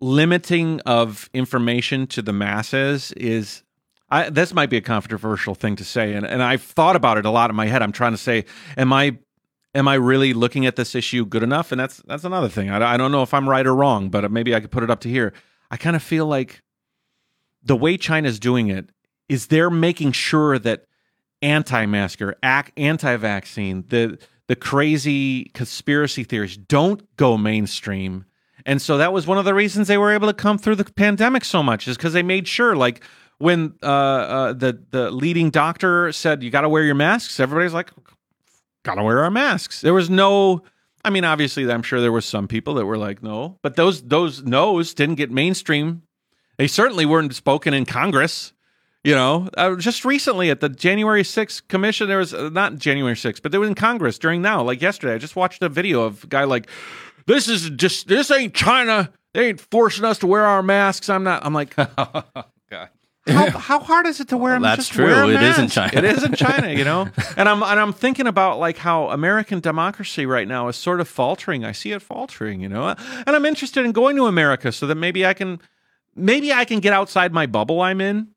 limiting of information to the masses is I, this might be a controversial thing to say, and, and I've thought about it a lot in my head. I'm trying to say, am I am I really looking at this issue good enough? And that's that's another thing. I, I don't know if I'm right or wrong, but maybe I could put it up to here. I kind of feel like the way China's doing it is they're making sure that anti-masker, ac- anti-vaccine, the the crazy conspiracy theories don't go mainstream. And so that was one of the reasons they were able to come through the pandemic so much is because they made sure, like when uh, uh, the the leading doctor said you got to wear your masks, everybody's like, got to wear our masks. There was no, I mean, obviously, I'm sure there were some people that were like, no, but those those no's didn't get mainstream. They certainly weren't spoken in Congress. You know, uh, just recently at the January 6th commission, there was uh, not January 6th, but they were in Congress during now, like yesterday. I just watched a video of a guy like, this is just, this ain't China. They ain't forcing us to wear our masks. I'm not, I'm like. how, how hard is it to wear them? that's Just true. wear a It is in. China. It is in China, you know. and I'm and I'm thinking about like how American democracy right now is sort of faltering. I see it faltering, you know. And I'm interested in going to America so that maybe I can maybe I can get outside my bubble I'm in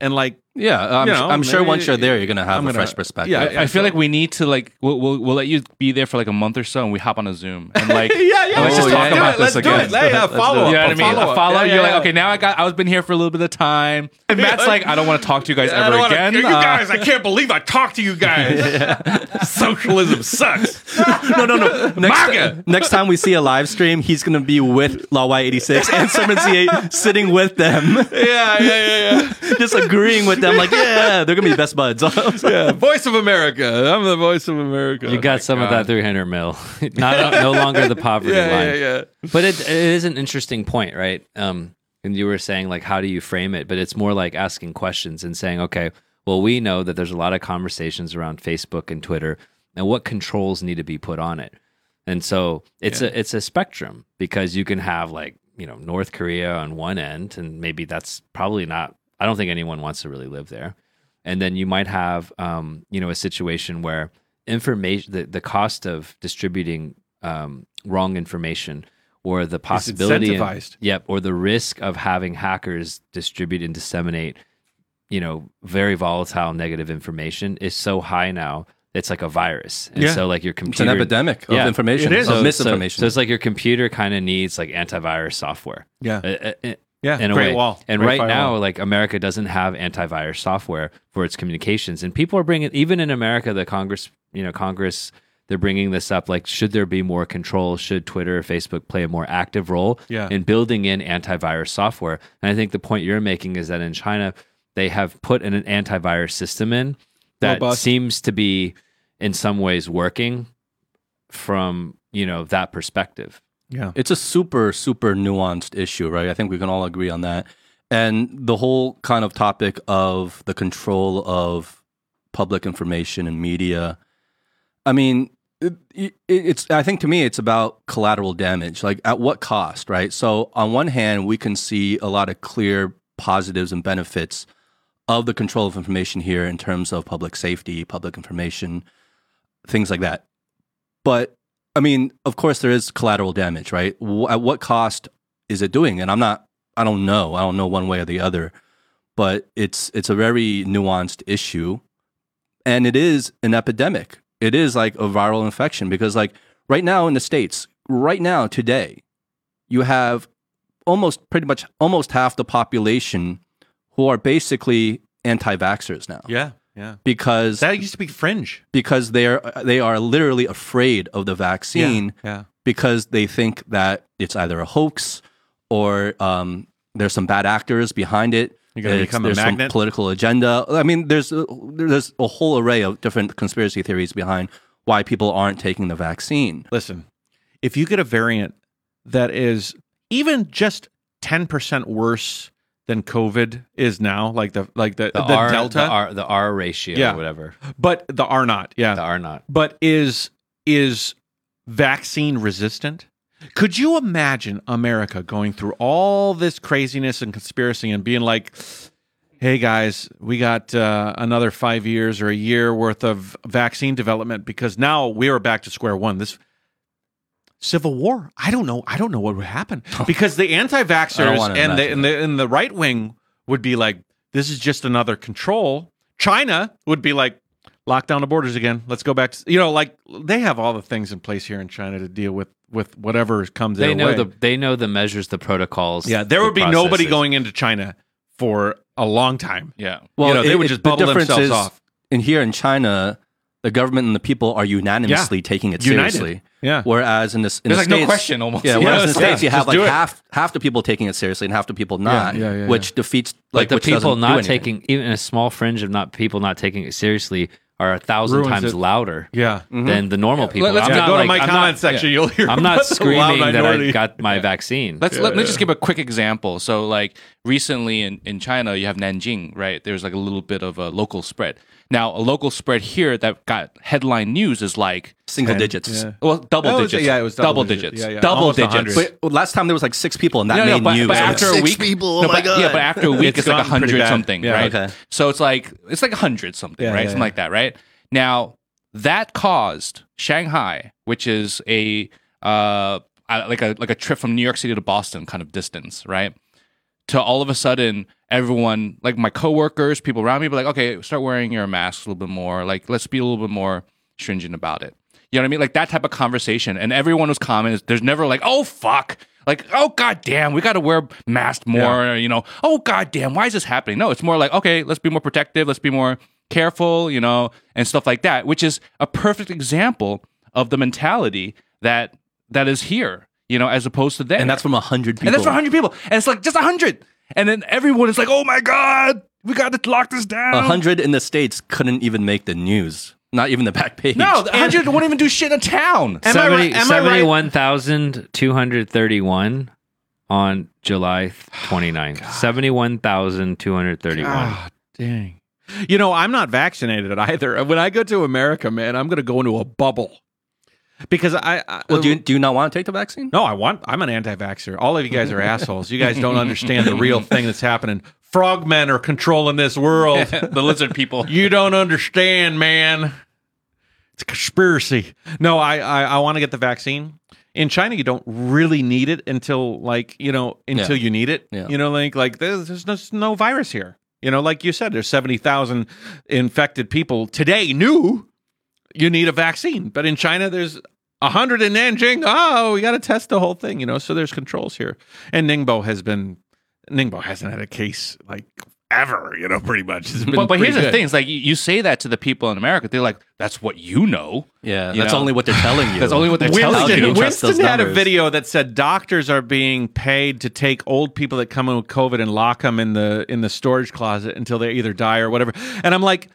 and like Yeah, I'm, You know, I'm sure once you're there, you're gonna have I'm a gonna- fresh perspective. yeah, I feel so- like we need to like we'll, we'll we'll let you be there for like a month or so, and we hop on a Zoom and like yeah, yeah. let's just Oh, talk yeah, about yeah. this Let's again. do it. Hey, uh, Let's follow up. You know what I a mean? Follow-up. follow. Yeah, You're yeah, like, yeah. okay, now I got. I was been here for a little bit of time, and Matt's like, I don't want to talk to you guys I ever don't wanna- again. You Uh, guys, I can't believe I talked to you guys. Socialism sucks. no, no, no. Next, next time we see a live stream, he's gonna be with Laowhy 86 and 78 sitting with them, Yeah, yeah, yeah, yeah. just agreeing with them. I'm like, yeah, they're gonna be best buds. yeah. Voice of America. I'm the voice of America. You got some of that 300 mil. Not no longer the poverty yeah, line. yeah, yeah. But it, it is an interesting point, right? Um, and you were saying like, how do you frame it? But it's more like asking questions and saying, okay, well, we know that there's a lot of conversations around Facebook and Twitter, and what controls need to be put on it. And so it's a it's a spectrum because you can have like you know North Korea on one end, and maybe that's probably not. I don't think anyone wants to really live there. And then you might have um, you know a situation where information the, the cost of distributing um, wrong information or the possibility and- incentivized. yep or the risk of having hackers distribute and disseminate you know very volatile negative information is so high now it's like a virus and Yeah. so like your computer It's an epidemic of Yeah, information, it is. of misinformation. so, so it's like your computer kind of needs like antivirus software Yeah. Uh, uh, Yeah. in a Great way. wall. And Great right now, like America doesn't have antivirus software for its communications, and people are bringing even in America, the Congress, you know, Congress, they're bringing this up. Like, should there be more control? Should Twitter or Facebook play a more active role Yeah. in building in antivirus software? And I think the point you're making is that in China, they have put an antivirus system in that Robust. seems to be in some ways working from you know that perspective. Yeah. it's a super super nuanced issue right? I think we can all agree on that. And the whole kind of topic of the control of public information and media i mean it, it, it's i think to me it's about collateral damage like at what cost right? So on one hand we can see a lot of clear positives and benefits of the control of information here in terms of public safety public information things like that. But I mean, of course, there is collateral damage, right? At what cost is it doing? And I'm not, I don't know. I don't know one way or the other, but it's it's a very nuanced issue, and it is an epidemic. It is like a viral infection because, like, right now in the states, right now today, you have almost pretty much almost half the population who are basically anti-vaxxers now Yeah. Yeah. because That used to be fringe. because they're they are literally afraid of the vaccine Yeah. yeah. because they think that it's either a hoax or um, there's some bad actors behind it. You're gonna It's- become a there's some political agenda. I mean, there's a, there's a whole array of different conspiracy theories behind why people aren't taking the vaccine. Listen, if you get a variant that is even just 10% worse than COVID is now, like the like the, The, the, R, Delta, the R, the R ratio, Yeah. or whatever. but the R naught, yeah. The R naught. but is is vaccine resistant could you imagine america going through all this craziness and conspiracy and being like hey guys we got uh, another five years or a year worth of vaccine development because now we are back to square one this civil war i don't know i don't know what would happen because the anti-vaxxers and the, and the and the right wing would be like this is just another control china would be like lock down the borders again. Let's go back to you know, like they have all the things in place here in China to deal with with whatever comes They their know way. the they know the measures, the protocols. yeah, there the would be nobody going into China for a long time. Yeah. you know, they would it- just the bubble difference themselves is, off. In here in China, the government and the people are unanimously taking it United. seriously. Yeah. Whereas in this, in There's the like no States, question almost. Yeah. You Whereas know, in the states, like, you have just like half half the people taking it seriously and half the people not, yeah, yeah, which defeats like Like the which people doesn't do not anything. taking even a small fringe of not people not taking it seriously are a thousand Ruins times it. louder Yeah. Mm-hmm. than the normal people. let's I'm not go to my I'm comment not- section. You'll hear. I'm not about the loud screaming that I got my vaccine. Let's let me just give a quick example. So, like recently in, in China, you have Nanjing, right? There's like a little bit of a local spread. Now, a local spread here that got headline news is like, single Ten, digits. yeah. well, double Oh, was- digits. yeah, it was double digit. digits. Yeah, yeah. Double Almost digits. 100. But last time there was like six people, and that No, no, made but- news. but It was after a six week- people. Oh no, my but, god! Yeah, but after a week, It's it's, like a hundred something, Yeah. right? Okay. So it's like it's like a hundred something, Yeah, right? yeah, Something yeah. like that, right? Now that caused Shanghai, which is a uh uh, like a like a trip from New York City to Boston kind of distance, right? To all of a sudden, everyone like my coworkers, people around me, be like, okay, start wearing your mask a little bit more. Like, let's be a little bit more stringent about it. You know what I mean? Like that type of conversation, and everyone was commenting. There's never like, oh fuck, like oh god damn, we got to wear mask more. You know, oh god damn, why is this happening? No, it's more like okay, let's be more protective, let's be more careful, you know, and stuff like that. Which is a perfect example of the mentality that that is here. You know, as opposed to there, and that's from a hundred people. and that's for 100 people. And it's like just 100. And then everyone is like, oh my God, we got to lock this down. A hundred in the states couldn't even make the news. Not even the back page. No, the 100 won't even do shit in a town. Am I right? Am I right? 71,231 on July 29th. 71,231. Ah, dang. You know, I'm not vaccinated either. When I go to America, man, I'm going to go into a bubble because I. I Well, do you uh, do you not want to take the vaccine? No, I want. I'm an anti-vaxxer. All of you guys are assholes. You guys don't understand the real thing that's happening. Frogmen are controlling this world. the lizard people. You don't understand, man. It's a conspiracy. No, I I, I want to get the vaccine. In China, you don't really need it until like you know until Yeah. you need it. Yeah. You know, like like there's, there's no, there's no virus here. You know, like you said, there's seventy thousand infected people today. New, you need a vaccine, but in China, there's a hundred in Nanjing. Oh, we got to test the whole thing. You know, so there's controls here. And Ningbo has been Ningbo hasn't had a case like ever. You know, pretty much. It's been But, but here's pretty the thing: it's like you, you say that to the people in America, they're like, "That's what you know." Yeah, You that's know? only what they're telling you. That's only what they're telling Winston, you you. Winston those had a video that said doctors are being paid to take old people that come in with COVID and lock them in the in the storage closet until they either die or whatever. And I'm like,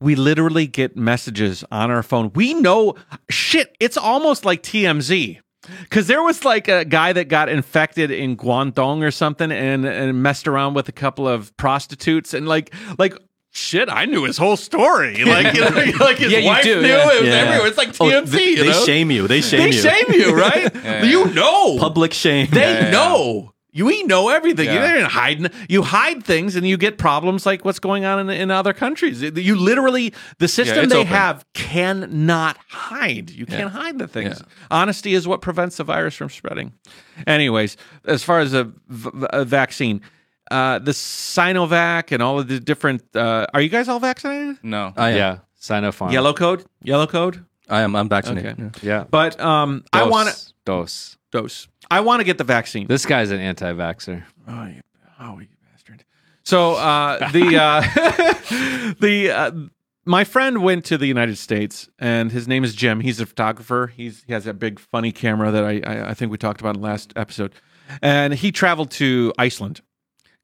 we literally get messages on our phone. We know shit. It's almost like TMZ. Because there was like a guy that got infected in Guangdong or something and, and messed around with a couple of prostitutes and like like shit, I knew his whole story. Like you know, like his Yeah, wife do, knew yeah. it was Yeah. everywhere. It's like Oh, TMZ. they, you they know? shame you. They shame They you. shame you, right? You know. Public shame. They know. You we know everything. Yeah. You're hiding. You hide things, and you get problems like what's going on in, in other countries. You literally the system it's they open. have cannot hide. You can't hide the things. Honesty is what prevents the virus from spreading. Anyways, as far as a, v- a vaccine, uh, the Sinovac and all of the different. Uh, are you guys all vaccinated? No. I am. Yeah. Sinopharm. Yellow code. Yellow code. I am. I'm vaccinated. Okay. Yeah. Yeah. But um, I want to Dose. dose. I want to get the vaccine. This guy's an anti vaxxer. Oh, you, oh, you bastard! So uh, the uh, the uh, my friend went to the United States, and his name is Jim. He's a photographer. He's he has that big funny camera that I I, I think we talked about in the last episode, and he traveled to Iceland.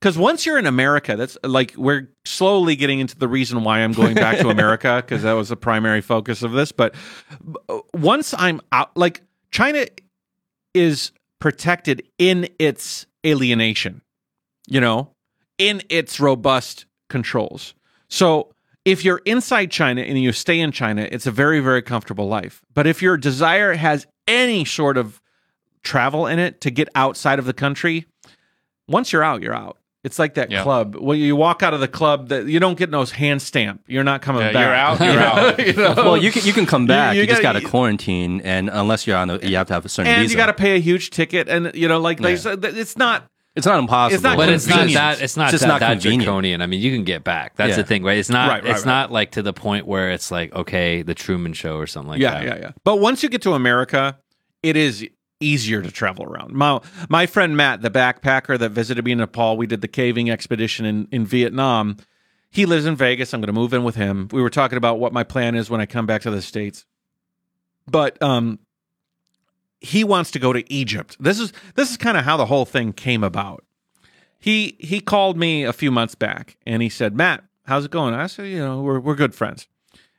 Because once you're in America, that's like we're slowly getting into the reason why I'm going back to America because that was the primary focus of this. But uh, once I'm out, like China is protected in its alienation, you know, in its robust controls. So if you're inside China and you stay in China, it's a very, very comfortable life. But if your desire has any sort of travel in it to get outside of the country, once you're out, you're out. It's like that Yeah. club. When you walk out of the club, that you don't get no hand stamp. You're not coming Yeah, back. you're out, you're out. You know? Well, you can you can come back. you You, just gotta- got to quarantine, and unless you're on, a, you have to have a certain and visa. you got to pay a huge ticket, and you know, like they Yeah. said, it's not. It's not impossible. It's not But it's not that. It's not It's just that, not that draconian. I mean, you can get back. That's Yeah. the thing, right? It's not. Right, right, it's right. not like to the point where it's like okay, the Truman Show or something like yeah, that. Yeah, yeah, yeah. But once you get to America, it is easier to travel around. My my friend Matt, the backpacker that visited me in Nepal, we did the caving expedition in in Vietnam. He lives in Vegas. I'm going to move in with him. We were talking about what my plan is when I come back to the states. But um he wants to go to Egypt. This is this is kind of how the whole thing came about. He he called me a few months back and he said, "Matt, how's it going?" I said, "You know, we're we're good friends."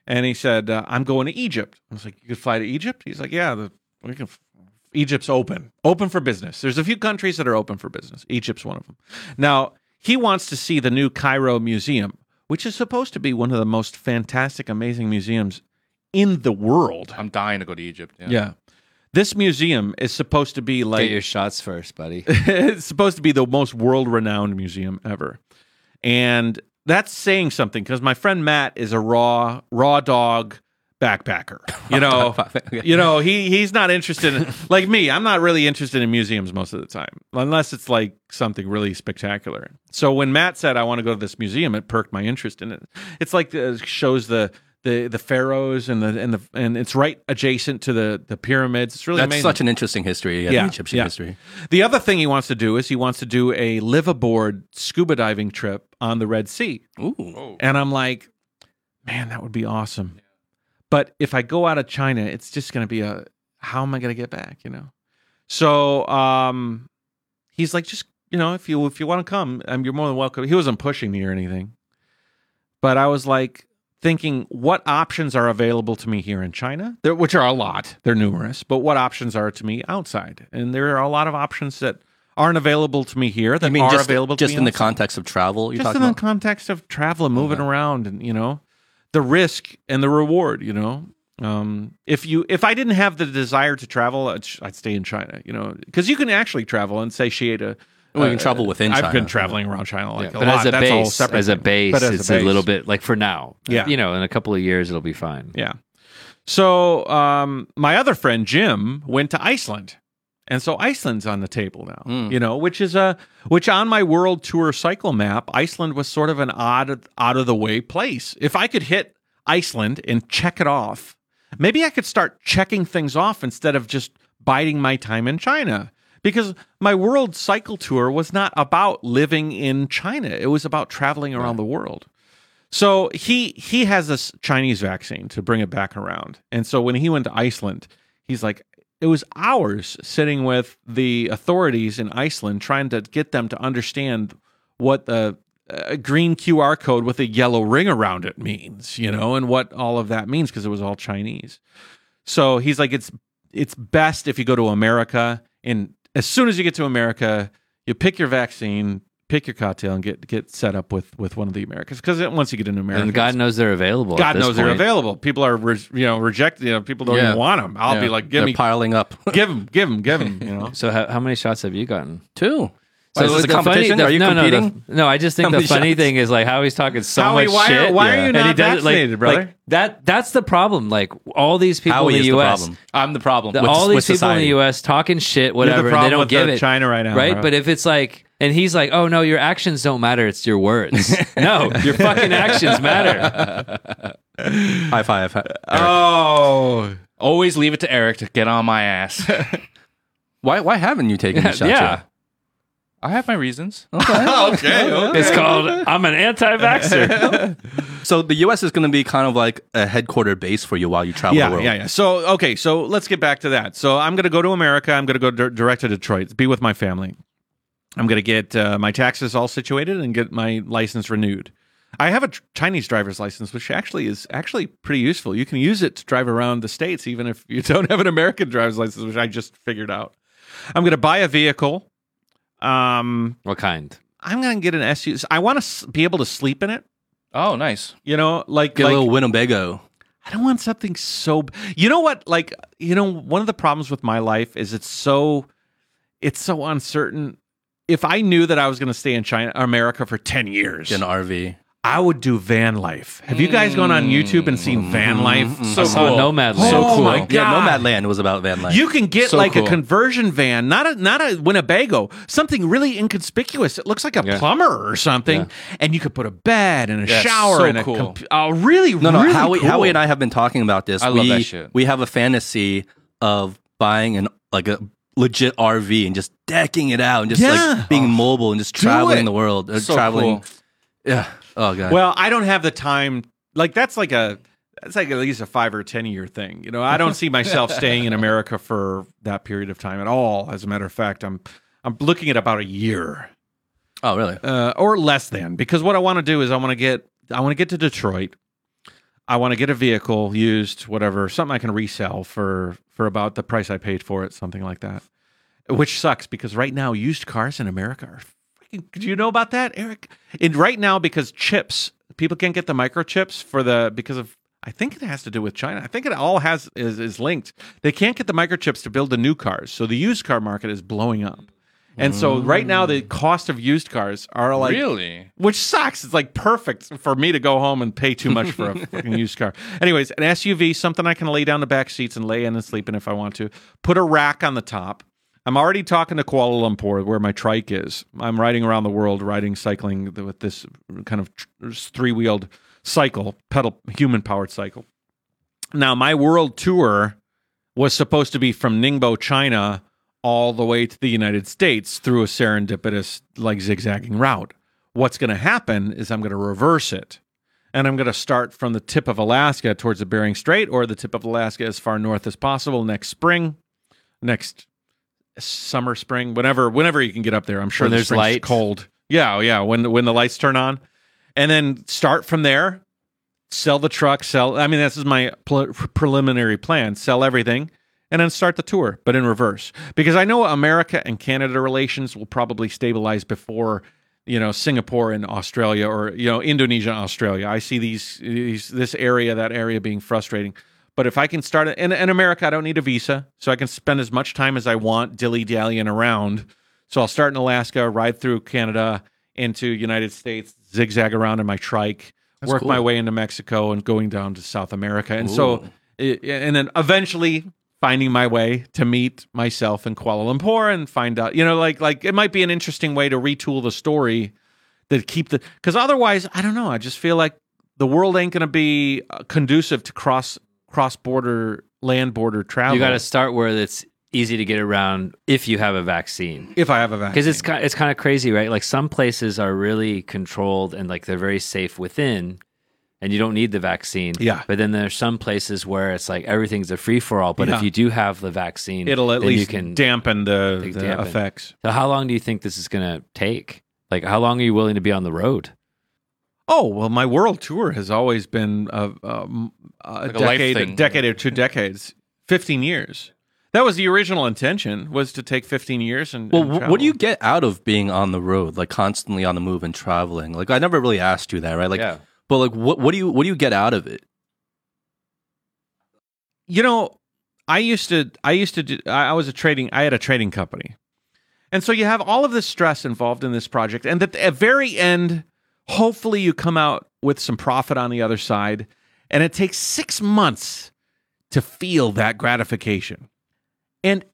And he said, uh, "I'm going to Egypt." I was like, "You could fly to Egypt?" He's like, "Yeah, the, we can." Egypt's open, open for business. There's a few countries that are open for business. Egypt's one of them. Now he wants to see the new Cairo Museum, which is supposed to be one of the most fantastic, amazing museums in the world. I'm dying to go to Egypt. Yeah. Yeah. This museum is supposed to be like Get your shots first, buddy. it's supposed to be the most world renowned museum ever. And that's saying something because my friend Matt is a raw raw dog backpacker. You know, you know, he he's not interested in like me, I'm not really interested in museums most of the time. Unless it's like something really spectacular. So when Matt said I want to go to this museum, it perked my interest in it. It's like the, shows the the the pharaohs and the and the and it's right adjacent to the the pyramids. It's really That's amazing. such an interesting history, yeah, Yeah, Egyptian yeah. history. The other thing he wants to do is he wants to do a live aboard scuba diving trip on the Red Sea. Ooh. Oh. And I'm like, man, that would be awesome. But if I go out of China, it's just going to be a how am I going to get back, you know? So, um he's like just, you know, if you if you want to come, um, you're more than welcome. He wasn't pushing me or anything. But I was like thinking what options are available to me here in China, there, which are a lot. They're numerous, but what options are to me outside? And there are a lot of options that aren't available to me here that I mean, are just, available to just me in the context of travel, you're just in the context of travel and moving around and you know the risk and the reward you know um, if you if i didn't have the desire to travel i'd, I'd stay in china you know because you can actually travel and satiate a Well, you can travel within I've China. been traveling around China like a but lot. as a That's a whole base, separate as a base, But as a it's a, base. little bit like for now. Yeah. you know, in a couple of years it'll be fine. Yeah. So um, my other friend Jim went to Iceland, and so Iceland's on the table now. Mm. You know, which is a which on my world tour cycle map, Iceland was sort of an odd, out of the way place. If I could hit Iceland and check it off, maybe I could start checking things off instead of just biding my time in China. Because my world cycle tour was not about living in China; it was about traveling around the world. So he he has this Chinese vaccine to bring it back around. And so when he went to Iceland, he's like it was hours sitting with the authorities in Iceland trying to get them to understand what the uh, green QR code with a yellow ring around it means, you know, and what all of that means because it was all Chinese. So he's like it's it's best if you go to America and as soon as you get to America, you pick your vaccine, pick your cocktail, and get get set up with with one of the Americans. Because once you get into America, And God knows they're available. God this knows they're available. People are re- you know rejected. You know, people don't Yeah. even want them. I'll Yeah. be like, give They're me, piling up. give them, give them, give them. You know. So how, how many shots have you gotten? Two. Why, is this a the funny- competition? the- Are you no, competing? No, the- no, I just think How the funny shots? thing is like how he's talking so Howie, much why are- shit. why are you and not he does it, like- vaccinated, brother? like, that that's the problem. Like all these people Howie in is the the U.S. problem. I'm the problem. the- With- all with these people society. in the U.S. talking shit, You're the whatever, and they don't with give the it. China right now, right? bro. But if it's like, and he's like, "Oh no, your actions don't matter; it's your words." no, your fucking actions matter. High five. Eric. oh, Always leave it to Eric to get on my ass. why, why haven't you taken the shot yeah, yet? I have my reasons. okay, okay. it's called "I'm an anti-vaxxer." So the U.S. is going to be kind of like a headquarter base for you while you travel the yeah, world. yeah, yeah. So okay, so let's get back to that. So I'm going to go to America. I'm going to go dir- direct to Detroit, be with my family. I'm going to get uh, my taxes all situated and get my license renewed. I have a tr- Chinese driver's license, which actually is actually pretty useful. You can use it to drive around the states, even if you don't have an American driver's license, which I just figured out. I'm going to buy a vehicle. Um, what kind? I'm going to get an SUV. I want to s- be able to sleep in it. Oh, nice. You know, like Get like a little Winnebago. I don't want something so. You know what? Like you know, one of the problems with my life is it's so, it's so uncertain. If I knew that I was going to stay in China, America for ten years, Get an RV. I would do van life. Have you guys gone on YouTube and seen van life? Mm, So I saw cool. Nomad Oh Land. So cool. my Yeah, God. Nomadland was about van life. You can get So like a conversion van, not a not a Winnebago, something really inconspicuous. It looks like a Yeah. plumber or something, and you could put a bed and a That's shower so and a cool. comp- oh, really, no, no. really Howie, cool. Howie and I have been talking about this. I we, love that shit. We have a fantasy of buying an like a legit RV and just decking it out and just Yeah. like being mobile and just Do traveling it. the world, uh, So traveling. cool. Yeah. Oh god. Well, I don't have the time. Like that's like a that's like at least a five or ten year thing. You know, I don't see myself staying in America for that period of time at all. As a matter of fact, I'm I'm looking at about a year oh really? uh, or less than because what I want to do is I want to get I want to get to Detroit. I want to get a vehicle used, whatever, something I can resell for for about the price I paid for it, something like that. Which sucks because right now used cars in America are. Do you know about that, Eric? And right now because chips, people can't get the microchips for the because of. I think it has to do with China. I think it all has is is linked. They can't get the microchips to build the new cars, so the used car market is blowing up. And so right now the cost of used cars are like really? which sucks. It's like perfect for me to go home and pay too much for a fucking used car. Anyways, an SUV, something I can lay down the back seats and lay in and sleep in if I want to. Put a rack on the top. I'm already talking to Kuala Lumpur, where my trike is. I'm riding around the world, riding, cycling with this kind of three wheeled cycle, pedal, human powered cycle. Now, my world tour was supposed to be from Ningbo, China, all the way to the United States through a serendipitous, like zigzagging route. What's going to happen is I'm going to reverse it. And I'm going to start from the tip of Alaska towards the Bering Strait or the tip of Alaska as far north as possible next spring, next summer, spring, whenever whenever you can get up there. I'm sure When the there's light. cold. Yeah, oh, yeah. When when the lights turn on, and then start from there. Sell the truck. Sell. I mean, this is my pre- preliminary plan. Sell everything, and then start the tour, but in reverse. Because I know America and Canada relations will probably stabilize before you know Singapore and Australia or you know Indonesia and Australia. I see these, these this area that area being frustrating. But if I can start in, in America, I don't need a visa, so I can spend as much time as I want dilly dallying around. So I'll start in Alaska, ride through Canada into United States, zigzag around in my trike, work cool. my way into Mexico, and going down to South America. And so, and then eventually finding my way to meet myself in Kuala Lumpur and find out, you know, like like it might be an interesting way to retool the story that keep the because otherwise, I don't know. I just feel like the world ain't going to be uh, conducive to cross cross border land border travel. You got to start where it's easy to get around if you have a vaccine. if I have a vaccine Because it's kind, it's kind of crazy, right? Like some places are really controlled and like they're very safe within, and you don't need the vaccine. Yeah. But then there's some places where it's like everything's a free for all. But Yeah. if you do have the vaccine, it'll at least you can. dampen the, the dampen. effects. so how long do you think this is going to take? Like how long are you willing to be on the road? Oh well, my world tour has always been a, a, a Like a life decade, thing. or two decades, fifteen years. That was the original intention was to take fifteen years and. Well, and wh- what do you get out of being on the road, like constantly on the move and traveling? Like I never really asked you that, right? Like, Yeah. but like, what what do you what do you get out of it? you know, I used to, I used to do, I I was a trading, I had a trading company. And so you have all of this stress involved in this project. And at the very end, hopefully you come out with some profit on the other side. And it takes six months to feel that gratification. And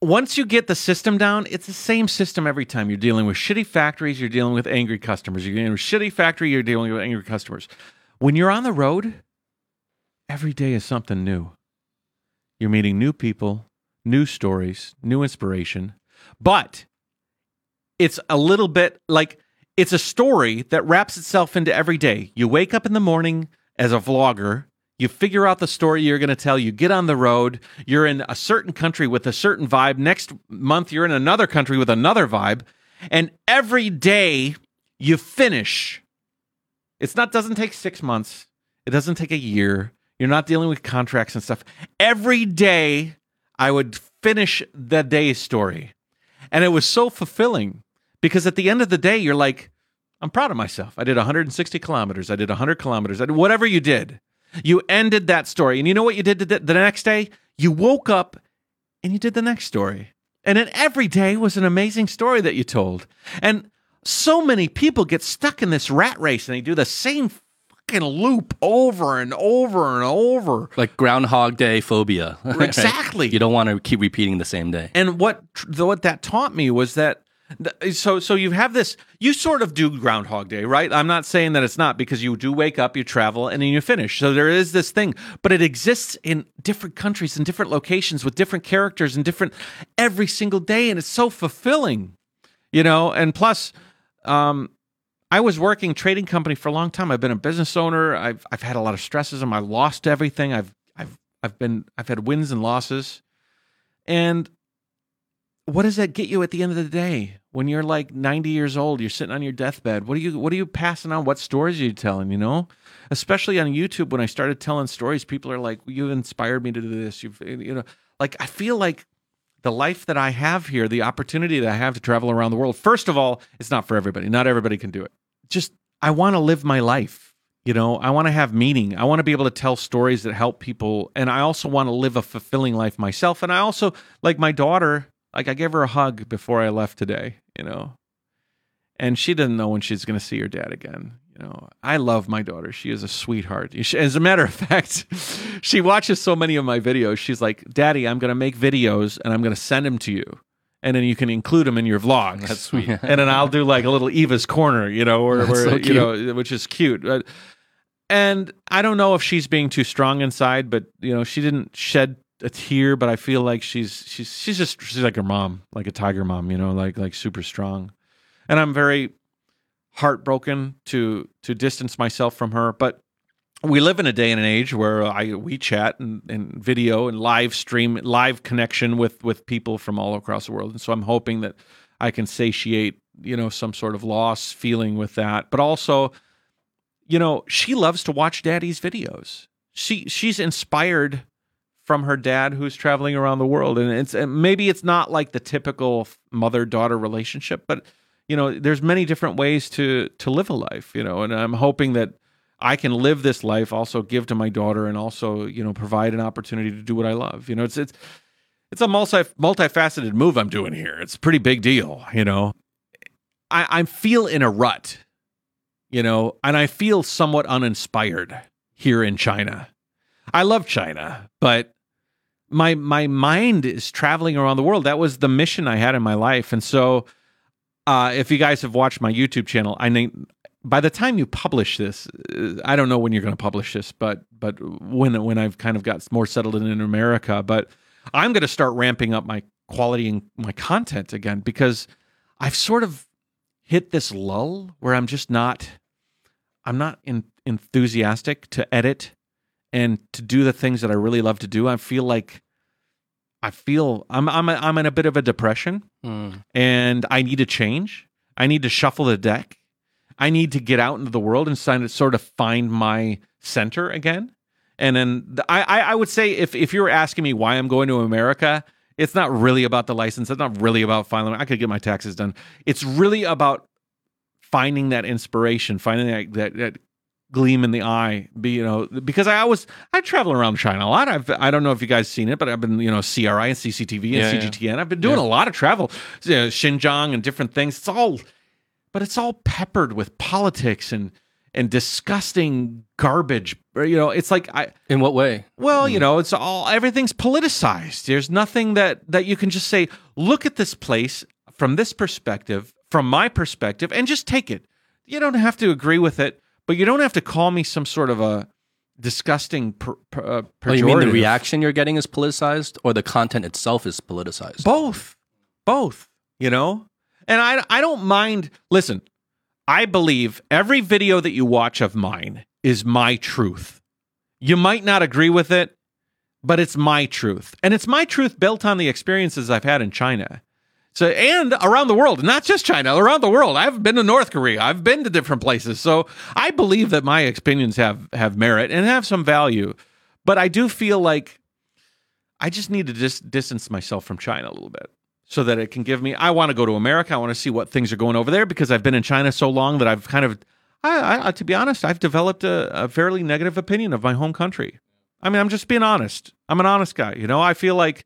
once you get the system down, it's the same system every time. You're dealing with shitty factories, you're dealing with angry customers. You're dealing with shitty factory, you're dealing with angry customers. When you're on the road, every day is something new. You're meeting new people, new stories, new inspiration. But it's a little bit like it's a story that wraps itself into every day. You wake up in the morning as a vlogger, you figure out the story you're going to tell, you get on the road, you're in a certain country with a certain vibe. Next month, you're in another country with another vibe. And every day you finish. It's not doesn't take 6 months. It doesn't take a year. You're not dealing with contracts and stuff. Every day I would finish the day's story. And it was so fulfilling because at the end of the day, you're like, I'm proud of myself. I did 160 kilometers. I did 100 kilometers. I did whatever you did. You ended that story. And you know what you did the the next day? You woke up and you did the next story. And then every day was an amazing story that you told. And so many people get stuck in this rat race and they do the same fucking loop over and over and over. Like Groundhog Day phobia. right? Exactly. You don't want to keep repeating the same day. And what what that taught me was that Th- So so you have this you sort of do groundhog day, right? I'm not saying that it's not because you do wake up, you travel and then you finish. So there is this thing, but it exists in different countries and different locations with different characters and different every single day and it's so fulfilling. You know, and plus um I was working trading company for a long time. I've been a business owner. I've I've had a lot of stresses and I lost everything. I've I've I've been I've had wins and losses. And what does that get you at the end of the day? When you're like 90 years old you're sitting on your deathbed what are you what are you passing on? What stories are you telling you know? Especially on youtube when i started telling stories people are like you've inspired me to do this. You've you know like i feel like the life that i have here the opportunity that i have to travel around the world first of all it's not for everybody. Not everybody can do it. Just i want to live my life you know? I want to have meaning. I want to be able to tell stories that help people and i also want to live a fulfilling life myself. And i also like my daughter like I gave her a hug before I left today, you know. And she didn't know when she's going to see her dad again. You know, I love my daughter. She is a sweetheart. As a matter of fact, she watches so many of my videos. She's like, "Daddy, I'm going to make videos and I'm going to send them to you, and then you can include them in your vlogs." That's sweet. and then I'll do like a little Eva's corner, you know, where so you know, which is cute. And I don't know if she's being too strong inside, but you know, she didn't shed a tear, but I feel like she's she's she's just she's like her mom, like a tiger mom, you know, like like super strong. And I'm very heartbroken to to distance myself from her, but we live in a day and an age where I we chat and, and video and live stream live connection with with people from all across the world. And so I'm hoping that I can satiate, you know, some sort of loss feeling with that. But also, you know, she loves to watch daddy's videos. She she's inspired from her dad who's traveling around the world. And it's and maybe it's not like the typical mother daughter relationship but you know there's many different ways to to live a life you know and i'm hoping that i can live this life also give to my daughter and also you know provide an opportunity to do what i love. You know it's it's it's a multi multifaceted move i'm doing here. It's a pretty big deal you know. I i feel in a rut you know and i feel somewhat uninspired here in china. I love china but my my mind is traveling around the world. That was the mission I had in my life, and so uh, if you guys have watched my YouTube channel, I think by the time you publish this, uh, I don't know when you're going to publish this, but but when when I've kind of got more settled in, in America, but I'm going to start ramping up my quality and my content again because I've sort of hit this lull where I'm just not I'm not in, enthusiastic to edit and to do the things that I really love to do. I feel like I feel I'm I'm I'm in a bit of a depression Mm. and I need to change. I need to shuffle the deck. I need to get out into the world and sign- sort of find my center again. And then I, I I would say if if you were asking me why I'm going to America, it's not really about the license. It's not really about filing. I could get my taxes done. It's really about finding that inspiration, finding that that, that gleam in the eye. Be you know because I always I travel around China a lot. I've I don't know if you guys seen it, but I've been you know CRI and CCTV and Yeah, yeah. CGTN. I've been doing a lot of travel, you know, Xinjiang and different things. It's all, but it's all peppered with politics and and disgusting garbage. You know, it's like I In what way? well, you mm-hmm. know, it's all everything's politicized. There's nothing that that you can just say, look at this place from this perspective, from my perspective, and just take it. You don't have to agree with it, but you don't have to call me some sort of a disgusting per, per, uh, Oh, you mean the reaction you're getting is politicized, or the content itself is politicized? both. Both you know? And i i don't mind listen i believe every video that you watch of mine is my truth. You might not agree with it but it's my truth. And it's my truth built on the experiences i've had in china so and around the world not just china around the world i've been to north korea i've been to different places so i believe that my opinions have have merit and have some value but i do feel like I just need to just distance myself from China a little bit so that it can give me. I want to go to America. I want to see what things are going over there because I've been in China so long that I've kind of, I, I to be honest, I've developed a, a fairly negative opinion of my home country. I mean, I'm just being honest. I'm an honest guy. You know, I feel like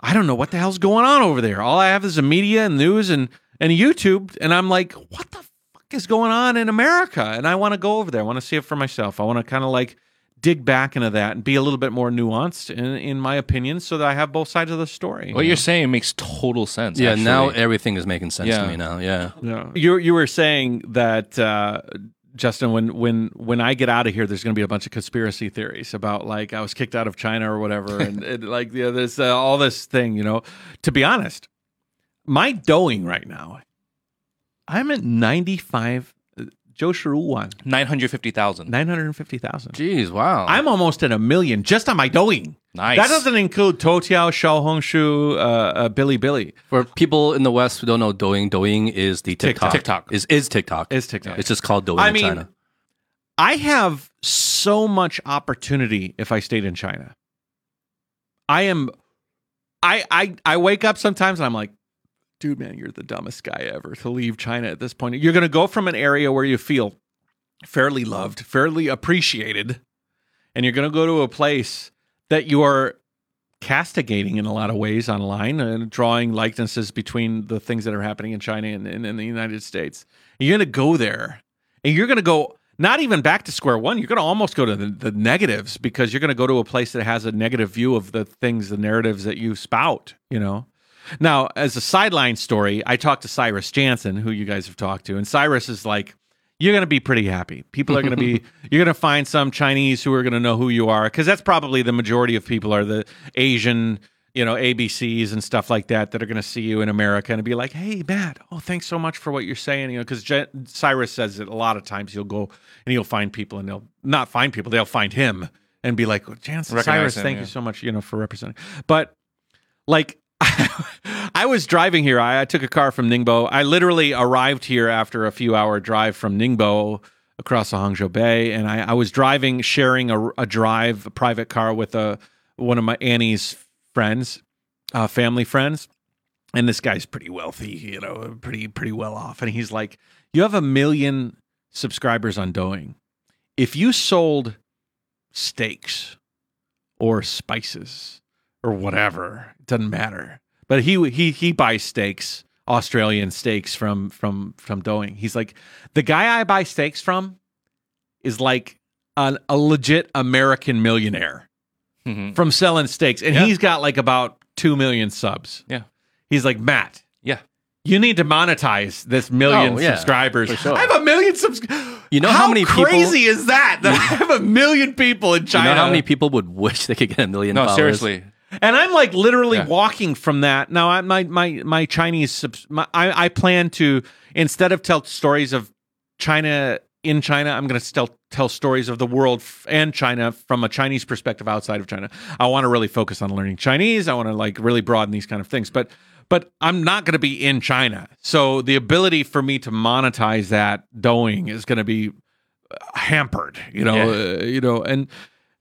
I don't know what the hell's going on over there. All I have is the media and news and and YouTube, and I'm like, what the fuck is going on in America? And I want to go over there. I want to see it for myself. I want to kind of like dig back into that and be a little bit more nuanced in, in my opinion so that I have both sides of the story. What you're saying makes total sense. Yeah, actually. now everything is making sense Yeah. to me now. Yeah. Yeah. You you were saying that uh, Justin, when when when I get out of here, there's going to be a bunch of conspiracy theories about like I was kicked out of China or whatever, and, and like yeah, this uh, all this thing. You know, to be honest, my Douyin right now, I'm at 95. uh, Joe Shiruwan, nine hundred fifty thousand. 950,000. Jeez, wow. I'm almost at a million just on my Douyin. Nice. That doesn't include Toutiao, Xiao Hongshu, uh, uh, Bilibili. For people in the West who don't know Douyin, Douyin is the TikTok. TikTok. Is is TikTok. Is TikTok. It's just called Douyin I in mean, China. I have so much opportunity if I stayed in China. I am I I I wake up sometimes and I'm like, dude, man, you're the dumbest guy ever to leave China at this point. You're gonna go from an area where you feel fairly loved, fairly appreciated, and you're gonna go to a place that you are castigating in a lot of ways online and drawing likenesses between the things that are happening in China and, and in the United States. And You're going to go there and you're going to go not even back to square one. You're going to almost go to the, the negatives because you're going to go to a place that has a negative view of the things, the narratives that you spout, you know? Now, as a sideline story, I talked to Cyrus Janssen, who you guys have talked to, and Cyrus is like, you're going to be pretty happy. People are going to be, you're going to find some Chinese who are going to know who you are because that's probably the majority of people are the Asian, you know, ABCs and stuff like that that are going to see you in America and be like, hey, Matt, oh, thanks so much for what you're saying. You know, because Je- Cyrus says it a lot of times. You'll go and you'll find people and they'll not find people, they'll find him and be like, oh, Janssen, Recognize Cyrus, him, thank yeah. you so much, you know, for representing. But like, I was driving here. I, I took a car from Ningbo. I literally arrived here after a few hour drive from Ningbo across the Hangzhou Bay, and I, I was driving, sharing a, a drive, a private car with a one of my Annie's friends, uh, family friends, and this guy's pretty wealthy, you know, pretty pretty well off, and he's like, "You have a million subscribers on Douyin. If you sold steaks or spices or whatever, it doesn't matter." But he he he buys steaks, Australian steaks from from from Douyin. He's like, the guy I buy steaks from is like an, a legit American millionaire Mhm. from selling steaks, and Yeah. he's got like about two million subs. Yeah. He's like Matt. Yeah. You need to monetize this million Oh, yeah, subscribers. sure. I have a million subs. You know how many people- crazy is that? That I have a million people in You China. know how many people would wish they could get a million No, followers? seriously. And I'm like literally Yeah. walking from that. Now, I, my my my Chinese, my, I I plan to instead of tell stories of China in China, I'm going to still tell stories of the world f- and China from a Chinese perspective outside of China. I want to really focus on learning Chinese. I want to like really broaden these kind of things, but but I'm not going to be in China. So the ability for me to monetize that Douyin is going to be hampered, you know, Yeah. uh, you know, and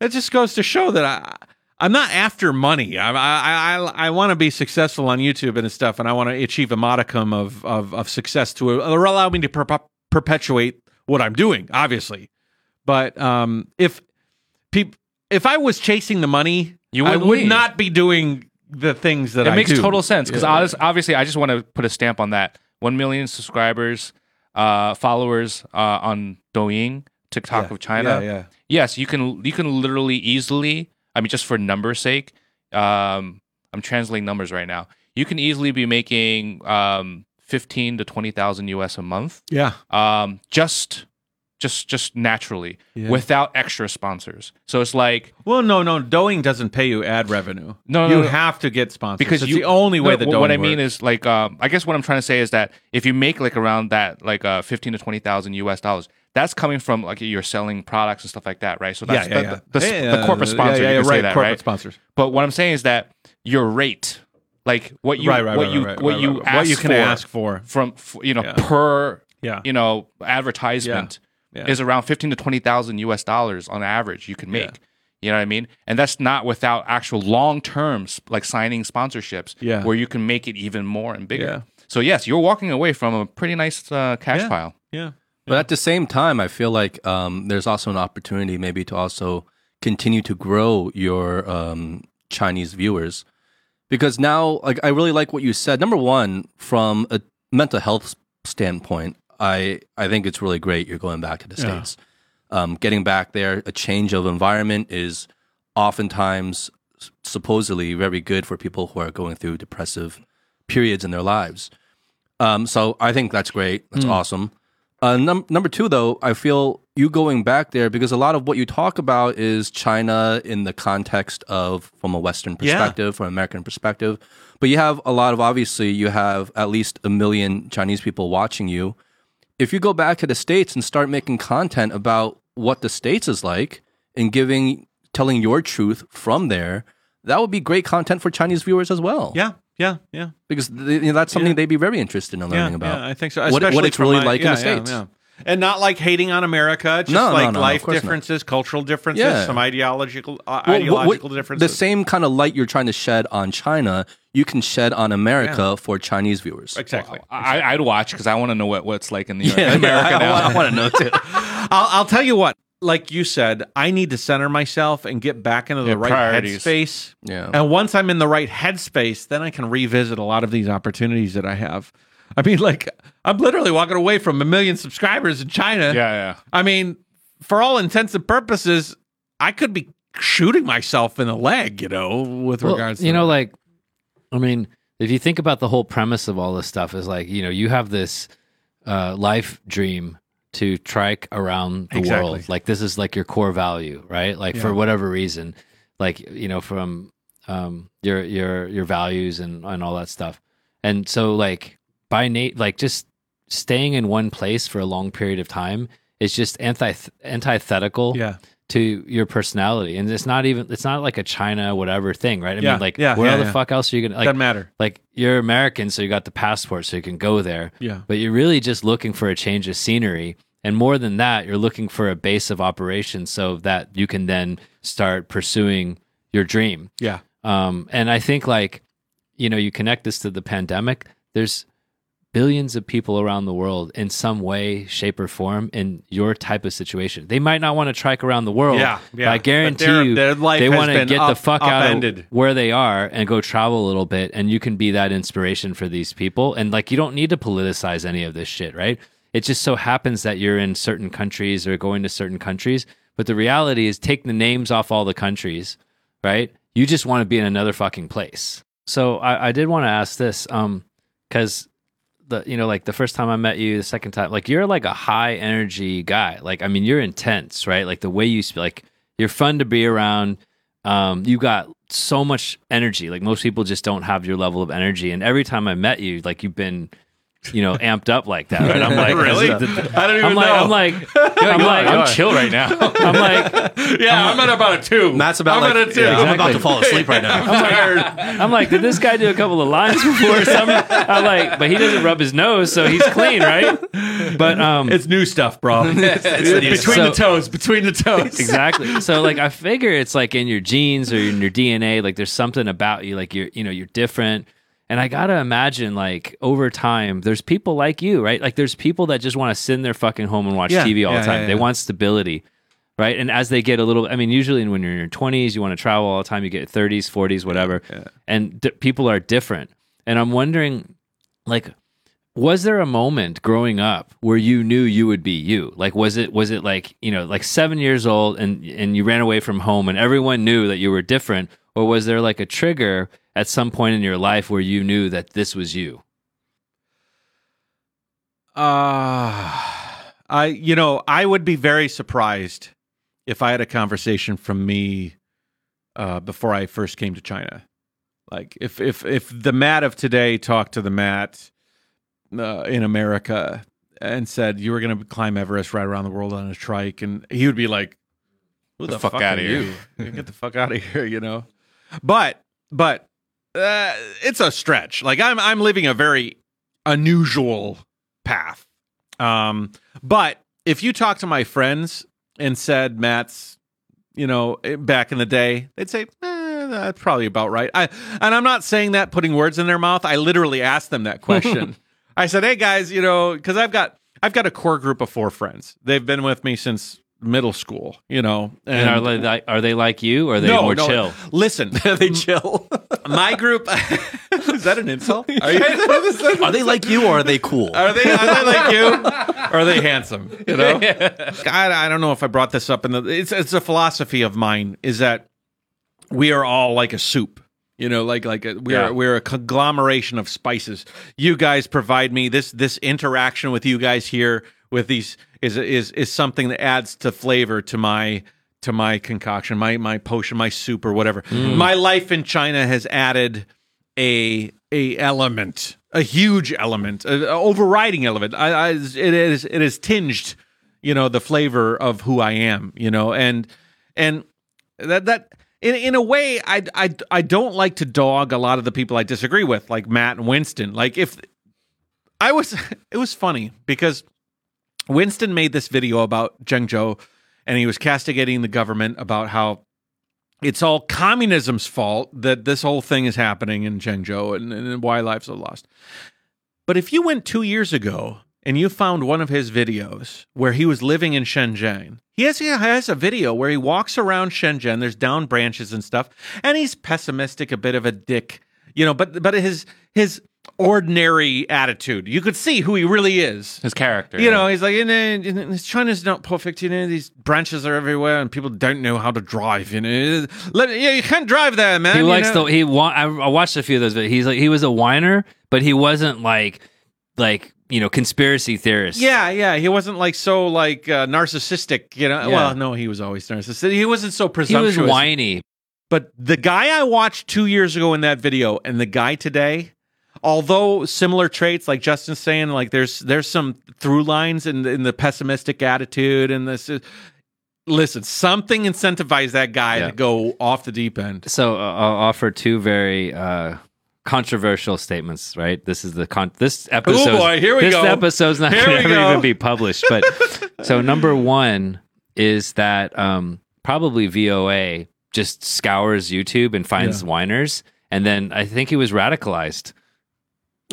it just goes to show that I. I'm not after money. I I I, I want to be successful on YouTube and stuff, and I want to achieve a modicum of of, of success to allow me to per- perpetuate what I'm doing. Obviously, but um, if peop- if I was chasing the money, You I would leave. not be doing the things that It I makes do. total sense because Yeah. obviously, I just want to put a stamp on that. One million subscribers, uh, followers uh, on Douyin, TikTok Yeah. of China. Yeah, yeah. Yes, you can. You can literally easily. I mean, just for numbers' sake, um, I'm translating numbers right now. You can easily be making um, fifteen to twenty thousand US a month, Yeah. um, just, just, just naturally, Yeah. without extra sponsors. So it's like Well, no, no. Douyin doesn't pay you ad revenue. No, no, you no. have to get sponsors because it's you, the only way no, that what- what I mean works. is like um, I guess what I'm trying to say is that if you make like around that like uh, fifteen to twenty thousand US dollars, that's coming from like you're selling products and stuff like that, right? So that's yeah, the, yeah. The, the, Yeah, the corporate sponsor, Yeah, yeah, you can right. say that, corporate right? sponsors. But what I'm saying is that your rate, like what you right, right, what right, you what you right. ask what you can for ask for. from f- you know per Yeah. you know advertisement Yeah. Yeah. is around fifteen to twenty thousand US dollars on average you can make. Yeah. You know what I mean? And that's not without actual long terms like signing sponsorships Yeah. where you can make it even more and bigger. Yeah. So yes, you're walking away from a pretty nice uh, cash Yeah. pile. Yeah. But at the same time, I feel like um, there's also an opportunity maybe to also continue to grow your um, Chinese viewers. Because now, like, I really like what you said. Number one, from a mental health standpoint, I I think it's really great you're going back to the Yeah. states. Um, getting back there, a change of environment is oftentimes supposedly very good for people who are going through depressive periods in their lives. Um, so I think that's great. That's awesome. Uh, num- number two, though, I feel you going back there because a lot of what you talk about is China in the context of from a Western Yeah. perspective, from an American perspective. But you have a lot of obviously you have at least a million Chinese people watching you. If you go back to the states and start making content about what the states is like and giving telling your truth from there, that would be great content for Chinese viewers as well. Yeah, yeah, yeah. because you know, that's something Yeah. they'd be very interested in learning yeah, about. Yeah, I think so. What- what it's really my- like in the yeah, States. Yeah. And not like hating on America, just No, no, like no, of life course not. differences, cultural differences, Yeah. some ideological uh, Well, ideological what- differences. The same kind of light you're trying to shed on China, you can shed on America for Chinese viewers. exactly. I, I'd watch because I want to know what, what's like in the Yeah, America I, now. I, want to know too. I'll, I'll tell you what. Like you said, I need to center myself and get back into the Yeah, right priorities. headspace. Yeah. And once I'm in the right headspace, then I can revisit a lot of these opportunities that I have. I mean, like I'm literally walking away from a million subscribers in China. yeah, yeah. I mean, for all intents and purposes, I could be shooting myself in the leg, you know, with Well, regards you to know, like, I mean, if you think about the whole premise of all this stuff, is like, you know, you have this uh, life dream to trike around the Exactly. world. Like, this is like your core value, right? Like, for whatever reason, like, you know, from um, your your your values and and all that stuff. And so, like, by Nate, like, just staying in one place for a long period of time is just anti antithetical yeah, to your personality. And it's not even it's not like a China whatever thing, right? I Yeah, mean like yeah, where yeah, the fuck else are you gonna like doesn't matter. like you're American, so you got the passport so you can go there. Yeah, But you're really just looking for a change of scenery. And more than that, you're looking for a base of operations so that you can then start pursuing your dream. yeah, Um, and I think like, you know, you connect this to the pandemic. There's billions of people around the world in some way, shape, or form in your type of situation. They might not want to trike around the world. Yeah, but yeah. I guarantee their- you, their they want to get the up- fuck out of where they are and go travel a little bit, and you can be that inspiration for these people. And like, you don't need to politicize any of this shit, right? It just so happens that you're in certain countries or going to certain countries. But the reality is, take the names off all the countries, right? You just want to be in another fucking place. So I, I did want to ask this, um, because the you know like the first time I met you, the second time, like you're like a high energy guy. Like I mean, you're intense, right? Like the way you speak, like you're fun to be around. Um, you got so much energy. Like most people just don't have your level of energy. And every time I met you, like you've been, you know, amped up like that. Right? I'm like, Really? this is the- I don't even I'm like, know. I'm like, I'm like, I'm chill right now. I'm like, yeah. I'm, at about a two. Matt's about I'm like at a two. yeah, I'm about to fall asleep right now. I'm tired. I'm like, did this guy do a couple of lines before? Some, I'm like, but he doesn't rub his nose, so he's clean, right? But um, It's new stuff, bro. between So- the toes, between the toes. exactly. So like I figure it's like in your genes or in your DNA, like there's something about you, like you're you know, you're different. And I gotta imagine like over time, there's people like you, right? Like there's people that just want to sit in their fucking home and watch Yeah, TV all yeah, the time. yeah, They want stability. Right. And as they get a little, I mean, usually when you're in your 20s, you want to travel all the time, you get 30s, 40s, whatever. And d- people are different. And I'm wondering, like, was there a moment growing up where you knew you would be you? Like was it was it like you know like seven years old and and you ran away from home and everyone knew that you were different? Or was there like a trigger at some point in your life where you knew that this was you? Uh, I, you know, I would be very surprised if I had a conversation from me uh, before I first came to China. Like, if if if the Matt of today talked to the Matt uh, in America and said you were going to climb Everest, ride around the world on a trike, and he would be like, "Who the, fuck fuck, outta are here." you? Get the fuck out of here!" You know. But but uh, it's a stretch. Like I'm I'm living a very unusual path. Um, but if you talk to my friends and said Matt's, you know, eh, back in the day, they'd say, eh, that's probably about right. I and I'm not saying that putting words in their mouth. I literally asked them that question. I said, hey guys, you know, because I've got I've got a core group of four friends. They've been with me since middle school, you know, and are they like are they like you or are they no, more no. chill Listen, they chill. my group Is that an insult? Are, you, Are they like you or are they cool? are they are they like you? Or are they handsome? You know, I, I don't know if I brought this up in the. It's it's a philosophy of mine is that we are all like a soup. You know, like like a, we're Yeah. we're a conglomeration of spices. You guys provide me this this interaction with you guys here with these is is is something that adds to flavor to my to my concoction, my my potion, my soup or whatever. Mm. My life in China has added a a element, a huge element, an overriding element. I, I it is it is tinged, you know, the flavor of who I am, you know, and and that that in in a way I I I don't like to dog a lot of the people I disagree with, like Matt and Winston. Like if I was it was funny because Winston made this video about Zhengzhou and he was castigating the government about how it's all communism's fault that this whole thing is happening in Zhengzhou and, and why lives are lost. But if you went two years ago and you found one of his videos where he was living in Shenzhen, he has, he has a video where he walks around Shenzhen. There's down branches and stuff, and he's pessimistic, a bit of a dick, you know. But but his his ordinary attitude, you could see who he really is. His character. You yeah. know, he's like, you know, China's not perfect. You know, these branches are everywhere, and people don't know how to drive. You know, Let, yeah, you can't drive there, man. He likes know? the he. Wa- I, I watched a few of those. But he's like he was a whiner, but he wasn't like like you know conspiracy theorist. Yeah, yeah. He wasn't like so like uh, narcissistic. You know, Yeah. well, no, he was always narcissistic. He wasn't so presumptuous. he was whiny. But the guy I watched two years ago in that video, and the guy today, although similar traits, like Justin's saying, like there's there's some through lines in in the pessimistic attitude and this. Is, listen, something incentivized that guy Yeah. to go off the deep end. So uh, I'll offer two very uh, controversial statements. Right. This is the con. This episode. Oh, boy, here we this go. episode's not going to go. even be published. But so number one is that um, probably VOA just scours YouTube and finds whiners, and then I think he was radicalized.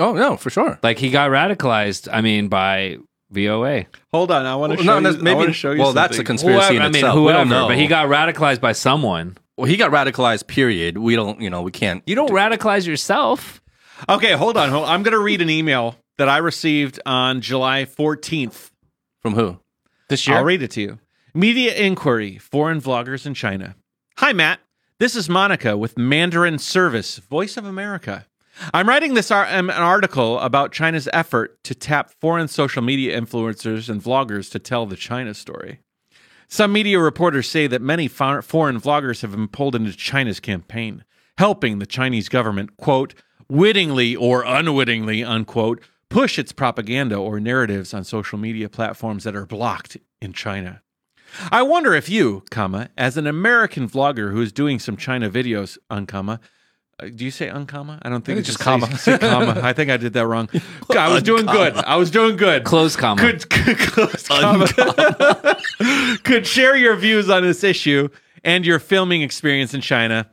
Oh no, for sure. Like he got radicalized. I mean, by VOA. Hold on, I want to Well, show no, you. maybe- I want to show you. well, that's a something. conspiracy in I mean, itself. We don't whoever, but he got radicalized by someone. Well, he got radicalized. Period. We don't. You know, we can't. You don't radicalize yourself. Okay, hold on. Hold, I'm going to read an email that I received on July 14th. From who? this year. I'll read it to you. Media inquiry, foreign vloggers in China. Hi, Matt. This is Monica with Mandarin Service, Voice of America. I'm writing this ar- um, an article about China's effort to tap foreign social media influencers and vloggers to tell the China story. Some media reporters say that many foreign vloggers have been pulled into China's campaign, helping the Chinese government, quote, wittingly or unwittingly, unquote, push its propaganda or narratives on social media platforms that are blocked in China. I wonder if you, comma, as an American vlogger who is doing some China videos, uncomma, uh, do you say uncomma? I don't think It's it's just comma. Say, comma. I think I did that wrong. I was doing good. I was doing good. Close comma. Could, could, close comma. could share your views on this issue and your filming experience in China.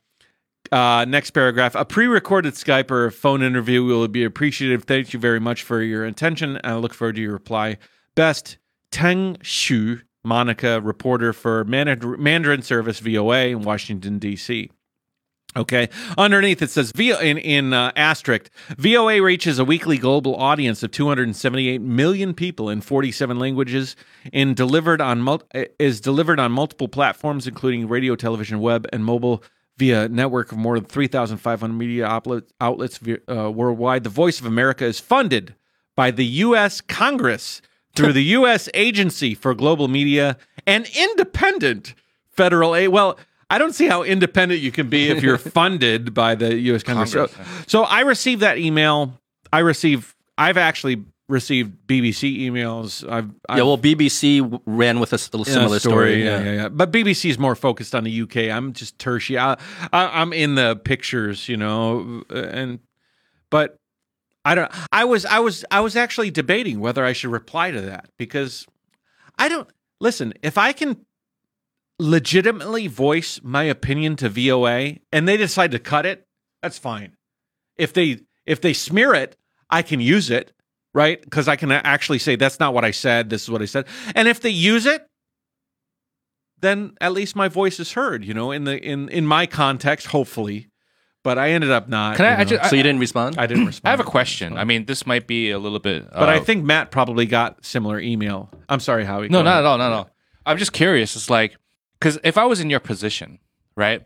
Uh, next paragraph. A pre recorded Skype or phone interview will be appreciative. Thank you very much for your attention. I look forward to your reply. Best, Teng Shu, Monica, reporter for Mandarin Service VOA in Washington, D.C. Okay. Underneath it says in in uh, asterisk VOA reaches a weekly global audience of 278 million people in 47 languages and delivered on mul- is delivered on multiple platforms including radio, television, web, and mobile via a network of more than 3,500 media outlet, outlets uh, worldwide. The Voice of America is funded by the U.S. Congress through the U.S. Agency for Global Media and independent federal aid. Well, I don't see how independent you can be if you're funded by the U.S. Congress. So, so I received that email. I receive. I've actually received BBC emails. I've, I've Yeah. Well, BBC ran with a yeah, similar story. Yeah, yeah, yeah. But BBC is more focused on the UK. I'm just tertiary. I, I, I'm in the pictures, you know, uh, and but I don't. I was, I was, I was actually debating whether I should reply to that because I don't listen. If I can legitimately voice my opinion to VOA and they decide to cut it, that's fine. If they if they smear it, I can use it, right? Because I can actually say that's not what I said. This is what I said. And if they use it, then at least my voice is heard. You know, in the in in my context, hopefully. but I ended up not. Can I- you I know. ju- So you didn't respond? I didn't respond. I have a question. I mean, this might be a little bit, but I uh, think Matt probably got similar email. I'm sorry, Howie. No, Go not ahead. at all. Not at all. I'm just curious. It's like, because if I was in your position, right?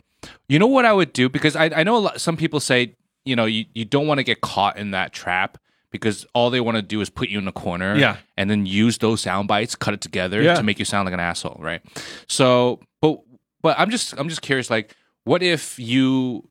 You know what I would do? Because I, I know a lot, some people say, you know, you, you don't want to get caught in that trap because all they want to do is put you in a corner Yeah. and then use those sound bites, cut it together Yeah. to make you sound like an asshole, right? So, but but I'm just I'm just curious, like, what if you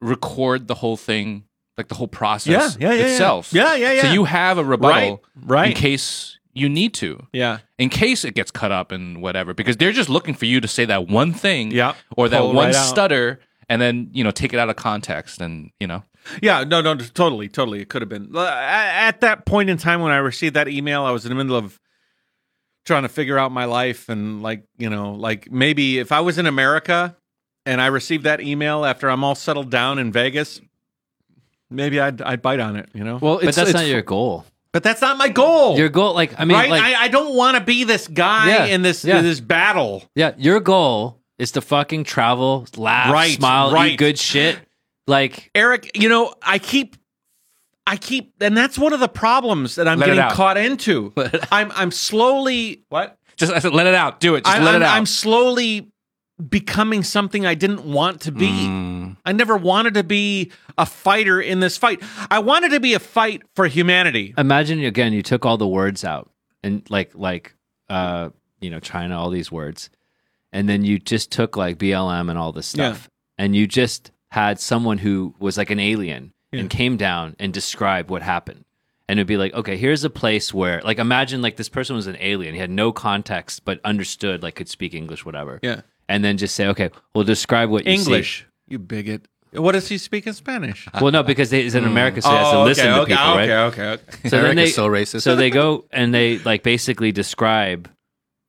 record the whole thing, like the whole process Yeah, yeah, yeah, yeah. itself? Yeah, yeah, yeah. So you have a rebuttal Right, right. in case you need to Yeah. in case it gets cut up and whatever, because they're just looking for you to say that one thing, Yeah. or that Pull it one right out. stutter, and then you know take it out of context, and you know, Yeah, no, no, totally, totally. It could have been. At that point in time when I received that email, I was in the middle of trying to figure out my life and like, you know, like maybe if I was in America and I received that email after I'm all settled down in Vegas, maybe I'd I'd bite on it, you know. well, But that's it's not your goal. But that's not my goal. Your goal, like I mean, right? like I, I don't want to be this guy Yeah, in this yeah. this battle. yeah, your goal is to fucking travel, laugh, Right, smile, right. eat good shit. Like Eric, you know, I keep I keep and that's one of the problems that I'm Let getting caught into. I'm I'm slowly what? just I said, let it out, do it, just I, let I'm, it out. I'm slowly becoming something I didn't want to be. Mm. I never wanted to be a fighter in this fight. I wanted to be a fight for humanity. imagine again, you took all the words out and like like uh you know China, all these words, and then you just took like BLM and all this stuff, and you just had someone who was like an alien Yeah. and came down and described what happened. And it'd be like, okay, here's a place where, like, imagine like this person was an alien. He had no context, but understood, like, could speak English, whatever. Yeah. And then just say, okay, well, describe what you see. English, you bigot. What does he speak in Spanish? Well, no, because they, he's in hmm. America, so he has to Oh, listen okay, to okay, people, right? okay, okay, okay. So Eric then they, is so racist. so they go and they like basically describe,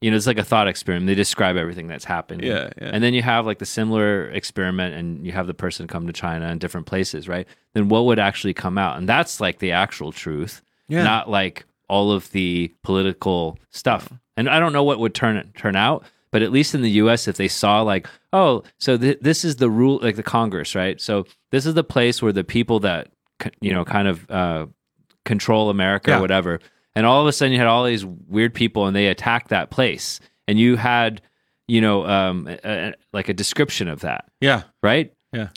you know, it's like a thought experiment. They describe everything that's happened. Yeah, yeah. And then you have like the similar experiment, and you have the person come to China and different places, right? Then what would actually come out? And that's like the actual truth, Yeah. not like all of the political stuff. And I don't know what would turn turn out, but at least in the U.S., if they saw like, oh, so th- this is the rule, like the Congress, right? So this is the place where the people that you know kind of uh, control America Yeah. or whatever, and all of a sudden you had all these weird people, and they attacked that place, and you had you know um, a, a- like a description of that, Yeah, right? Yeah.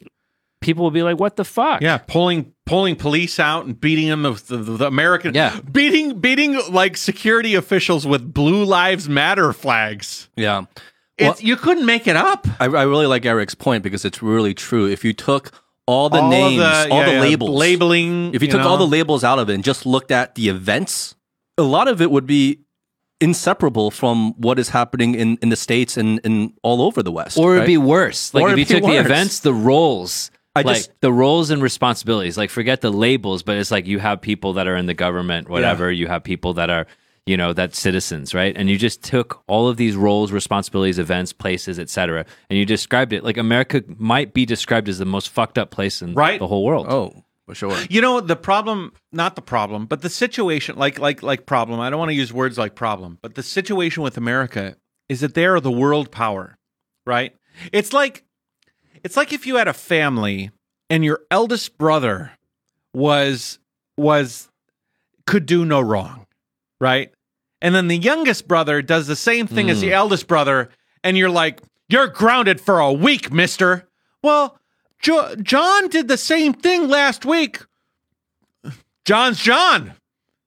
People will be like, "What the fuck?" yeah. Pulling pulling police out and beating them with the, the, the American. Yeah. beating beating like security officials with Blue Lives Matter flags. yeah. It's, you couldn't make it up. I, I really like Eric's point because it's really true. If you took all the All names, the- all yeah, the yeah, labels, labeling. if you, took know. all the labels out of it and just looked at the events, a lot of it would be inseparable from what is happening in, in the states and, and all over the West. Or it'd right? be worse. Like Or if you it'd be took the events, the roles, I like just- the roles and responsibilities. Like forget the labels, but it's like you have people that are in the government, whatever. You have people that are, you know, that citizens, right? And you just took all of these roles, responsibilities, events, places, etc., and you described it. Like America might be described as the most fucked up place in Right. the whole world. Oh, for sure. You know the problem, not the problem, but the situation. Like like like problem. I don't want to use words like problem, but the situation with America is that they are the world power, right? It's like it's like if you had a family and your eldest brother was was could do no wrong, right? And then the youngest brother does the same thing as the hmm. eldest brother, and you're like, "You're grounded for a week, Mister." Well, jo- John did the same thing last week. John's John,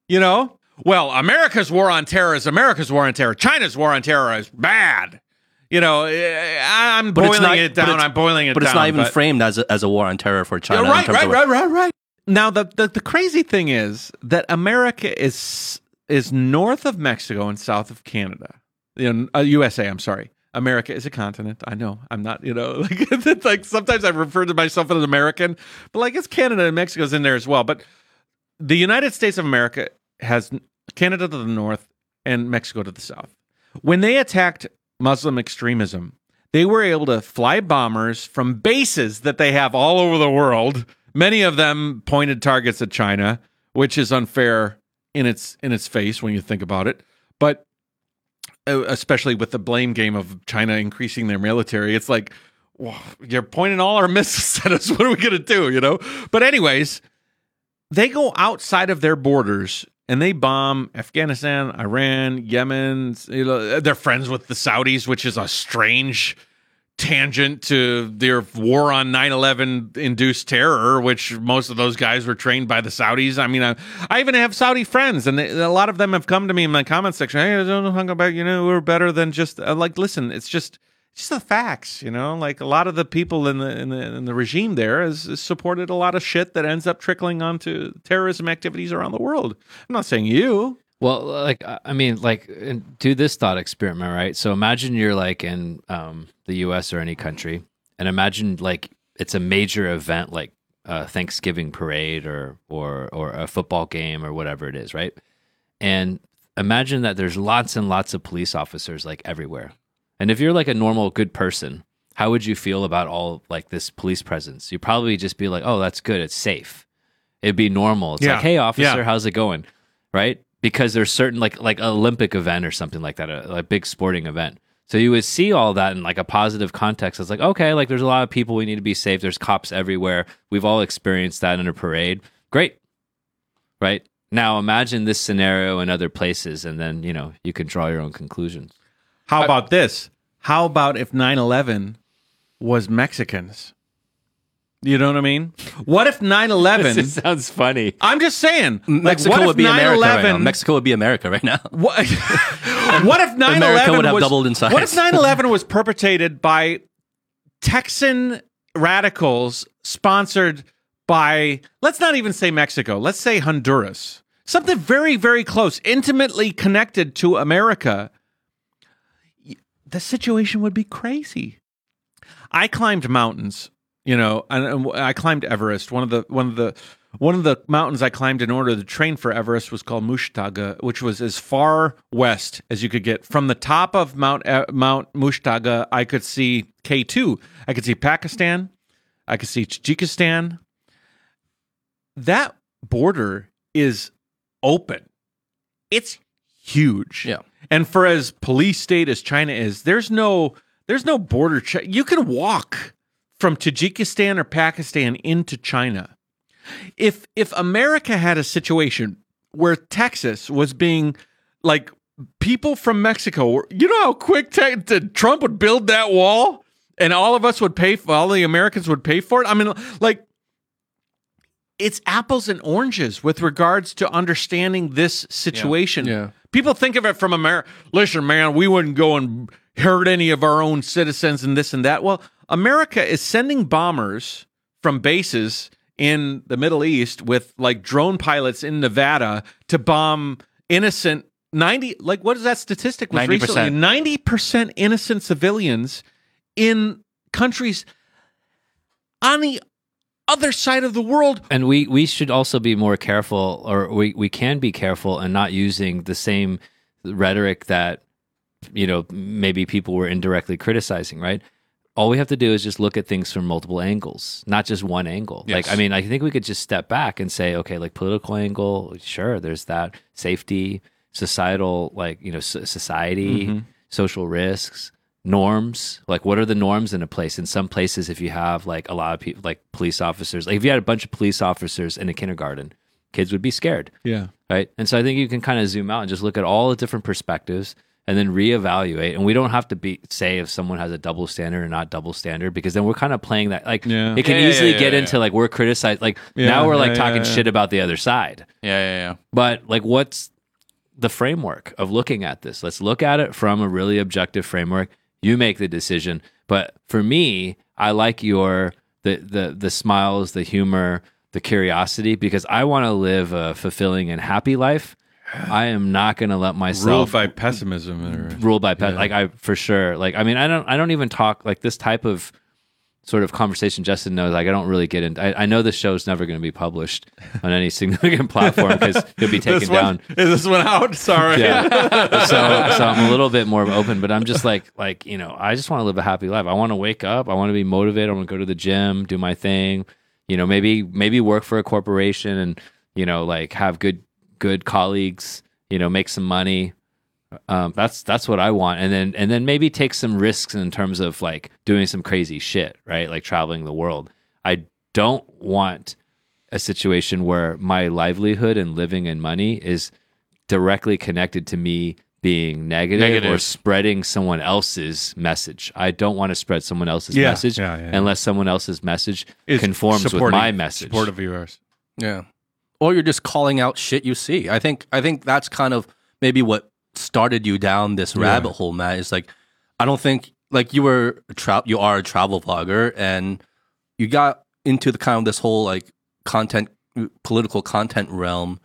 you know. Well, America's war on terror is America's war on terror. China's war on terror is bad. You know, eh, I'm But boiling not- it down. I'm boiling it But down. it's not even but- framed as a, as a war on terror for China. yeah, right, right, right, right, right. Now the, the the crazy thing is that America is is north of Mexico and south of Canada. You know, uh, USA. I'm sorry. America is a continent. I know. I'm not. You know, like it's like sometimes I refer to myself as American, but like it's Canada and Mexico's in there as well. But the United States of America has Canada to the north and Mexico to the south. When they attacked Muslim extremism, they were able to fly bombers from bases that they have all over the world. Many of them pointed targets at China, which is unfair in its in its face when you think about it. But uh, especially with the blame game of China increasing their military, it's like you're pointing all our missiles at us. What are we going to do? You know. But anyways, they go outside of their borders and they bomb Afghanistan, Iran, Yemen. You know, they're friends with the Saudis, which is a strange tangent to their war on 9-11 induced terror which most of those guys were trained by the saudis i mean i, I even have saudi friends and they, a lot of them have come to me in my comment section hey i don't know about you know we're better than just like listen it's just just the facts you know like a lot of the people in the in the, in the regime there has, has supported a lot of shit that ends up trickling onto terrorism activities around the world i'm not saying you Well, like I mean, like do this thought experiment, right? So imagine you're like in um, the U.S. or any country, and imagine like it's a major event, like a Thanksgiving parade or or or a football game or whatever it is, right? And imagine that there's lots and lots of police officers like everywhere. And if you're like a normal good person, how would you feel about all like this police presence? You'd probably just be like, "Oh, that's good. It's safe." It'd be normal. It's Yeah. like, "Hey, officer, Yeah. how's it going?" Right? Because there's certain like like Olympic event or something like that, a, a big sporting event. So you would see all that in like a positive context. It's like, okay, like there's a lot of people we need to be safe. There's cops everywhere. We've all experienced that in a parade. Great. Right? Now imagine this scenario in other places and then, you know, you can draw your own conclusions. How about this? How about if 9 11 was Mexicans? You know what I mean? What if 9 11? sounds funny. I'm just saying. Like, Mexico would be America right now. Mexico would be America right now. What, what if 9 America would have was, doubled in size. What if 9 11 was perpetrated by Texan radicals sponsored by, let's not even say Mexico, let's say Honduras? Something very, very close, intimately connected to America. The situation would be crazy. I climbed mountains, you know, and, I climbed Everest. One of the one of the one of the mountains I climbed in order to train for Everest was called Mushtaga, which was as far west as you could get. From the top of Mount uh, Mount Mushtaga, I could see K two. I could see Pakistan. I could see Tajikistan. That border is open. It's huge. Yeah. And for as police state as China is, there's no there's no border check. You can walk from Tajikistan or Pakistan into China. If if America had a situation where Texas was being like people from Mexico, you know how quick te- Trump would build that wall, and all of us would pay for all the Americans would pay for it. I mean, like it's apples and oranges with regards to understanding this situation. Yeah. People think of it from America. Listen, man, we wouldn't go and hurt any of our own citizens and this and that. Well, America is sending bombers from bases in the Middle East with like drone pilots in Nevada to bomb innocent 90 like what is that statistic was 90%. recently 90% innocent civilians in countries on the other side of the world And we we should also be more careful, or we we can be careful and not using the same rhetoric that you know maybe people were indirectly criticizing. Right. All we have to do is just look at things from multiple angles, not just one angle. Like, I mean, I think we could just step back and say, okay, like political angle, sure, there's that safety, societal, like you know, so- society, mm-hmm. social risks, norms. Like, what are the norms in a place? In some places, if you have like a lot of people, like police officers, like if you had a bunch of police officers in a kindergarten, kids would be scared yeah right? And so I think you can kind of zoom out and just look at all the different perspectives and then reevaluate. And we don't have to be say if someone has a double standard or not double standard because then we're kind of playing that like Yeah. it can Yeah, yeah, easily yeah, get yeah, into like we're criticized like Yeah, now we're like yeah, talking yeah, yeah. shit about the other side. Yeah, yeah, yeah. But like what's the framework of looking at this? Let's look at it from a really objective framework. You make the decision. But for me, I like your the the the smiles, the humor, the curiosity because I want to live a fulfilling and happy life. I am not going to let myself ruled by pessimism or ruled by pet. Like I for sure. Like I mean, I don't. I don't even talk like this type of sort of conversation. Justin knows. Like I don't really get into. I, I know this show's never going to be published on any significant platform because it'll be taken down. is this one out sorry Yeah. so so I'm a little bit more open, but I'm just like like you know I just want to live a happy life. I want to wake up. I want to be motivated. I want to go to the gym, do my thing. You know, maybe maybe work for a corporation and you know like have good good colleagues. You know, make some money. Um, that's that's what I want, and then and then maybe take some risks in terms of like doing some crazy shit, right? Like traveling the world. I don't want a situation where my livelihood and living and money is directly connected to me being negative, or spreading someone else's message. I don't want to spread someone else's Yeah, message yeah, yeah, yeah. unless someone else's message Is conforms with my message. Supportive of yours. Yeah. Or you're just calling out shit you see. I think I think that's kind of maybe what started you down this rabbit hole, Matt. Is like I don't think like you were a tra- you are a travel vlogger and you got into the kind of this whole like content political content realm.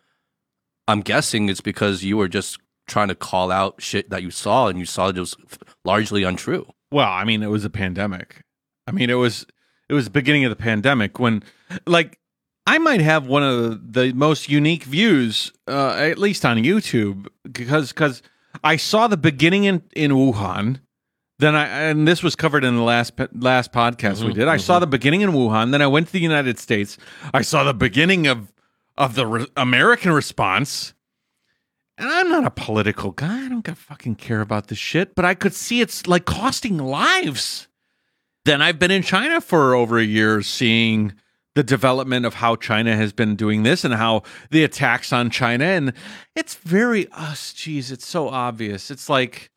I'm guessing it's because you were just trying to call out shit that you saw and you saw it was largely untrue. Well, I mean, it was a pandemic. I mean, it was it was the beginning of the pandemic when, like, I might have one of the most unique views, uh, at least on YouTube, because because I saw the beginning in in Wuhan. Then I and this was covered in the last last podcast we did. I saw the beginning in Wuhan. Then I went to the United States. I saw the beginning of of the re- American response. And I'm not a political guy. I don't give fucking care about this shit, but I could see it's like costing lives. Then I've been in China for over a year seeing the development of how China has been doing this and how the attacks on China and it's very us geez, it's so obvious. It's like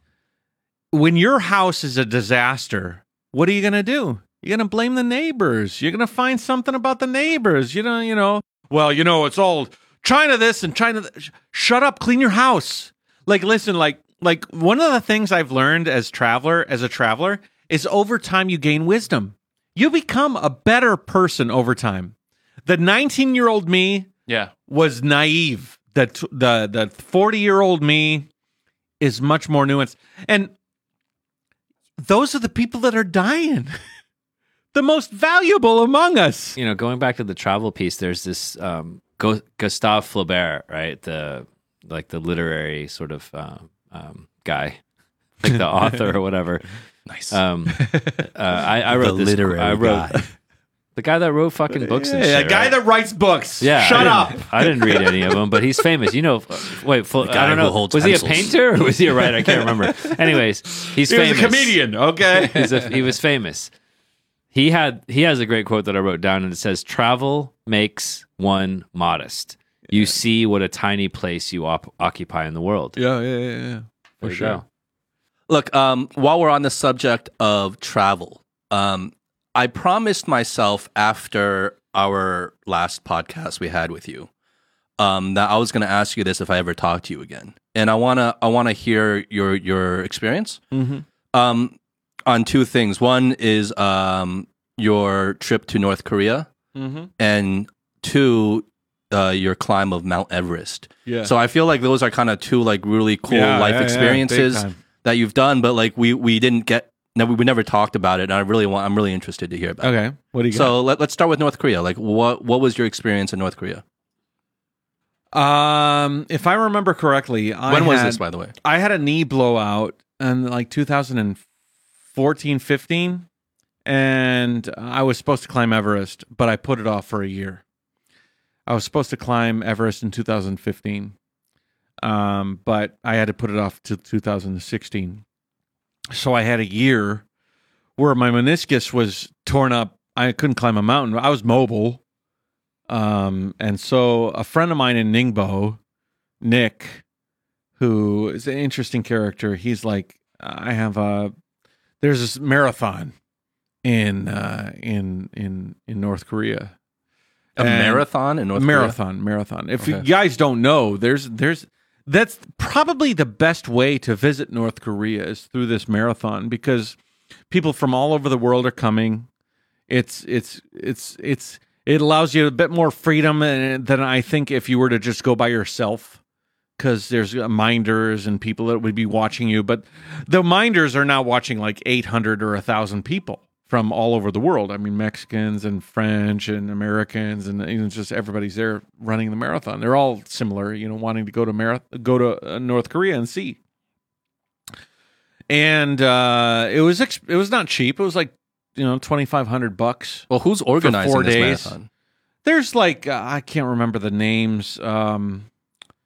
when your house is a disaster, what are you to do? You're to blame the neighbors. You're to find something about the neighbors. You know, you know, well, you know, it's all China this and China. Th- Shut up, clean your house. Like, listen, like, like one of the things I've learned as traveler, as a traveler, is over time you gain wisdom. You become a better person over time. The 19 year old me Yeah. was naive. The t- the the 40 year old me is much more nuanced, and those are the people that are dying. the most valuable among us. you know, going back to the travel piece, there's this um, Gustave Flaubert, right? The like the literary sort of um, um, guy, like the author or whatever. Nice. Um, uh, I, I wrote The this. literary I wrote guy. the guy that wrote fucking books and Yeah, shit. a guy right? that writes books. Yeah, shut didn't- up. I didn't read any of them, but he's famous. You know, wait, Fla- guy I don't who know. holds Was pencils. he a painter or was he a writer? I can't remember. Anyways, he's He was famous. a comedian. Okay. He's a, he was famous. He had he has a great quote that I wrote down, and it says, "Travel makes one modest. You see what a tiny place you op- occupy in the world." yeah, yeah, yeah, yeah. There you sure. go. Look, um, while we're on the subject of travel, um, I promised myself after our last podcast we had with you um, that I was going to ask you this if I ever talk to you again, and I wanna I wanna hear your your experience Mm-hmm. um, on two things. One is um, your trip to North Korea, Mm-hmm. and two, uh, your climb of Mount Everest. Yeah. So I feel like those are kind of two like really cool Yeah, life yeah, yeah, big experiences time. That you've done, but like we we didn't get no, we never talked about it. And I really want I'm really interested to hear about. it. okay. What do you So let, let's start with North Korea. Like what what was your experience in North Korea? Um, if I remember correctly, I when was had- this by the way? I had a knee blowout in like 2014, 15, and I was supposed to climb Everest, but I put it off for a year. I was supposed to climb Everest in 2015, um, but I had to put it off to 2016. So I had a year where my meniscus was torn up. I couldn't climb a mountain. I was mobile. Um, and so a friend of mine in Ningbo, Nick, who is an interesting character. He's like, I have a there's this marathon in uh, in in in North Korea. A And- marathon in North Korea? marathon, marathon. If you guys don't know, there's there's that's probably the best way to visit North Korea is through this marathon because people from all over the world are coming. It's it's it's it's it allows you a bit more freedom than I think if you were to just go by yourself because there's minders and people that would be watching you. But the minders are now watching like 800 or 1,000 people from all over the world. I mean, Mexicans and French and Americans and you know, just everybody's there running the marathon. They're all similar, you know, wanting to go to marath- go to uh, North Korea and see. And uh, it was ex- it was not cheap. It was like you know twenty five hundred bucks. Well, who's organizing four this days. marathon? There's like uh, I can't remember the names. Um,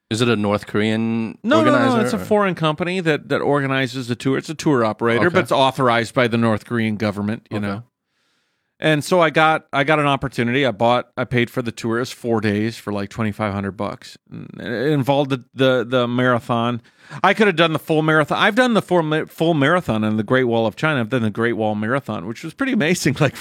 Is it a North Korean No, no, no. It's a or- foreign company that that organizes the tour. It's a tour operator, Okay. but it's authorized by the North Korean government. You Okay. know. And so I got I got an opportunity. I bought I paid for the tour. It was four days for like twenty five hundred bucks. It involved the, the the marathon. I could have done the full marathon. I've done the full full marathon in the Great Wall of China. I've done the Great Wall Marathon, which was pretty amazing. Like,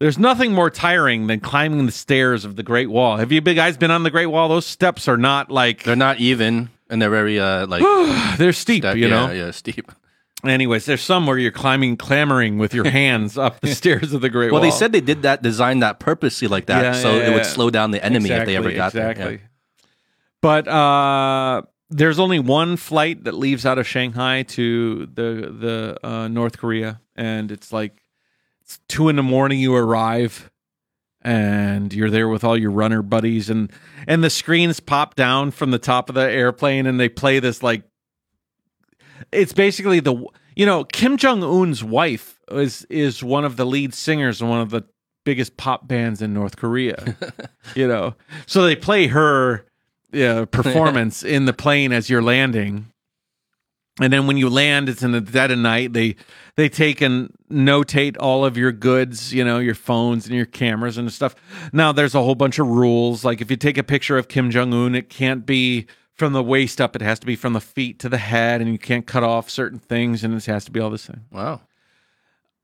there's nothing more tiring than climbing the stairs of the Great Wall. Have you big guys been on the Great Wall? Those steps are not like They're not even, and they're very uh like they're steep. that- you know. yeah, steep. Anyways, there's some where you're climbing, clamoring with your hands up the stairs of the Great Well, Wall. Well, they said they did that, designed that purposely like that, Yeah, so yeah, it would slow down the enemy if they ever got exactly. there. Yeah. But uh, there's only one flight that leaves out of Shanghai to the the uh, North Korea, and it's like it's two in the morning. You arrive, and you're there with all your runner buddies, and and the screens pop down from the top of the airplane, and they play this like it's basically the you know Kim Jong Un's wife is is one of the lead singers in one of the biggest pop bands in North Korea. you know, so they play her uh, performance in the plane as you're landing. And then when you land, it's in the dead of night. They they take and notate all of your goods, you know, your phones and your cameras and stuff. Now there's a whole bunch of rules. Like if you take a picture of Kim Jong Un, it can't be from the waist up. It has to be from the feet to the head, and you can't cut off certain things, and it has to be all the same. Wow.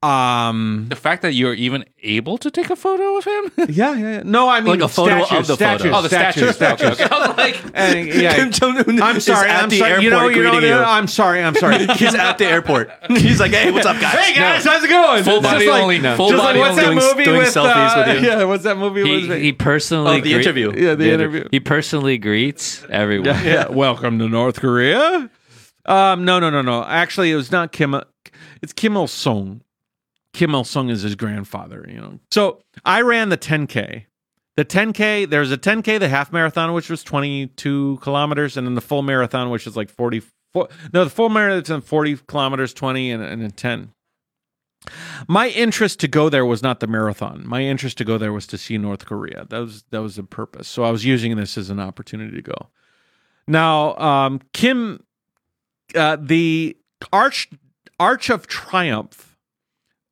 Um. The fact that you're even able to take a photo of him. Yeah, yeah. yeah. No, I mean Like a photo statues, of the statues, photo. Oh, the statues, statues. statues. Okay, okay. I was like, And, yeah, Kim Jong Un. I'm sorry. at I'm the sorry. airport You know, you know, greeting you. I'm sorry. I'm sorry. He's at the airport. He's like, "Hey, what's up, guys?" Hey guys, how's it going? Full It's body like- only. Just Full like body what's only. that movie doing with selfies uh, with you. Yeah, what's that movie? He, with he personally Oh, the gre- interview. Yeah, the interview. He personally greets everyone. yeah, yeah. Welcome to North Korea. Um, no, no, no, no. Actually, it was not Kim. It's Kim Il Sung. Kim Il Sung is his grandfather. You know. So I ran the 10k. The 10k. There's a 10k, the half marathon, which was 22 kilometers, and then the full marathon, which is like 44. No, the full marathon 40 kilometers, 20, and, and then 10. My interest to go there was not the marathon. My interest to go there was to see North Korea. That was that was the purpose. So I was using this as an opportunity to go. Now, um, Kim, uh, the Arch Arch of Triumph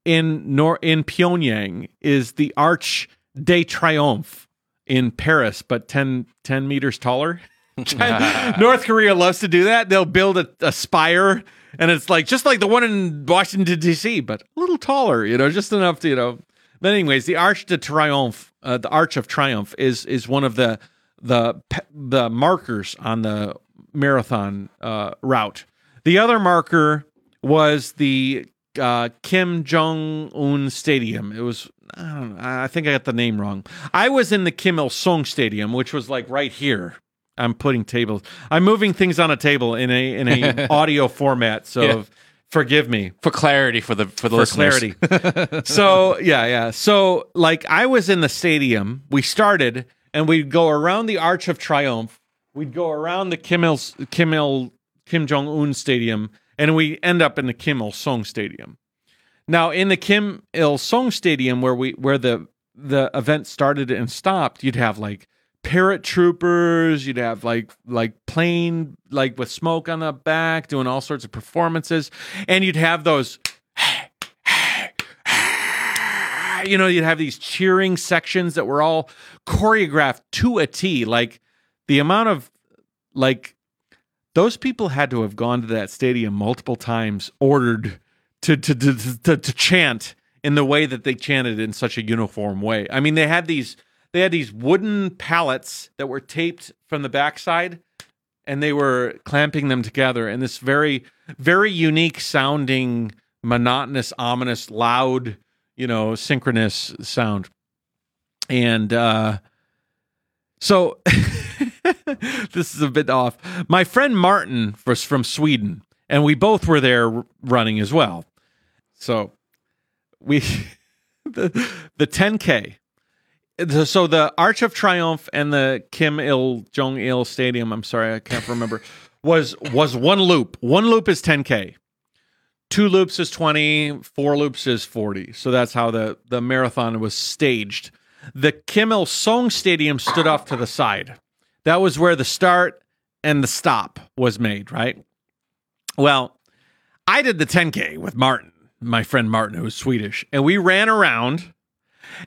in Nor in Pyongyang is the Arch de Triomphe in Paris, but 10, 10 meters taller. North Korea loves to do that. They'll build a, a spire, and it's like just like the one in Washington D.C., but a little taller. You know, just enough to you know. But anyways, the Arch de Triomphe, uh, the Arch of Triumph, is is one of the the the markers on the marathon uh, route. The other marker was the uh, Kim Jong Un Stadium. It was I don't know. I think I got the name wrong. I was in the Kim Il Sung Stadium, which was like right here. I'm putting tables. I'm moving things on a table in a in a audio format. So Yeah. forgive me for clarity for the for the for listeners. clarity. so yeah, yeah. So like I was in the stadium. We started and we'd go around the Arch of Triumph. We'd go around the Kim Il Kim Il Kim Jong Un Stadium, and we end up in the Kim Il Sung Stadium. Now in the Kim Il Sung Stadium, where we where the the event started and stopped, you'd have like paratroopers you'd have like like plane like with smoke on the back doing all sorts of performances and you'd have those you know, you'd have these cheering sections that were all choreographed to a T. Like the amount of like those people had to have gone to that stadium multiple times, ordered to to to, to, to chant in the way that they chanted in such a uniform way. I mean, they had these they had these wooden pallets that were taped from the backside and they were clamping them together in this very very unique sounding monotonous ominous loud you know synchronous sound and uh so this is a bit off my friend martin was from sweden and we both were there running as well so we the, the 10k so the Arch of Triumph and the Kim Il Jong Il Stadium, I'm sorry, I can't remember, was was one loop. One loop is 10k. Two loops is 20, four loops is 40. So that's how the the marathon was staged. The Kim Il Sung Stadium stood off to the side. That was where the start and the stop was made, right? Well, I did the 10K with Martin, my friend Martin, who was Swedish, and we ran around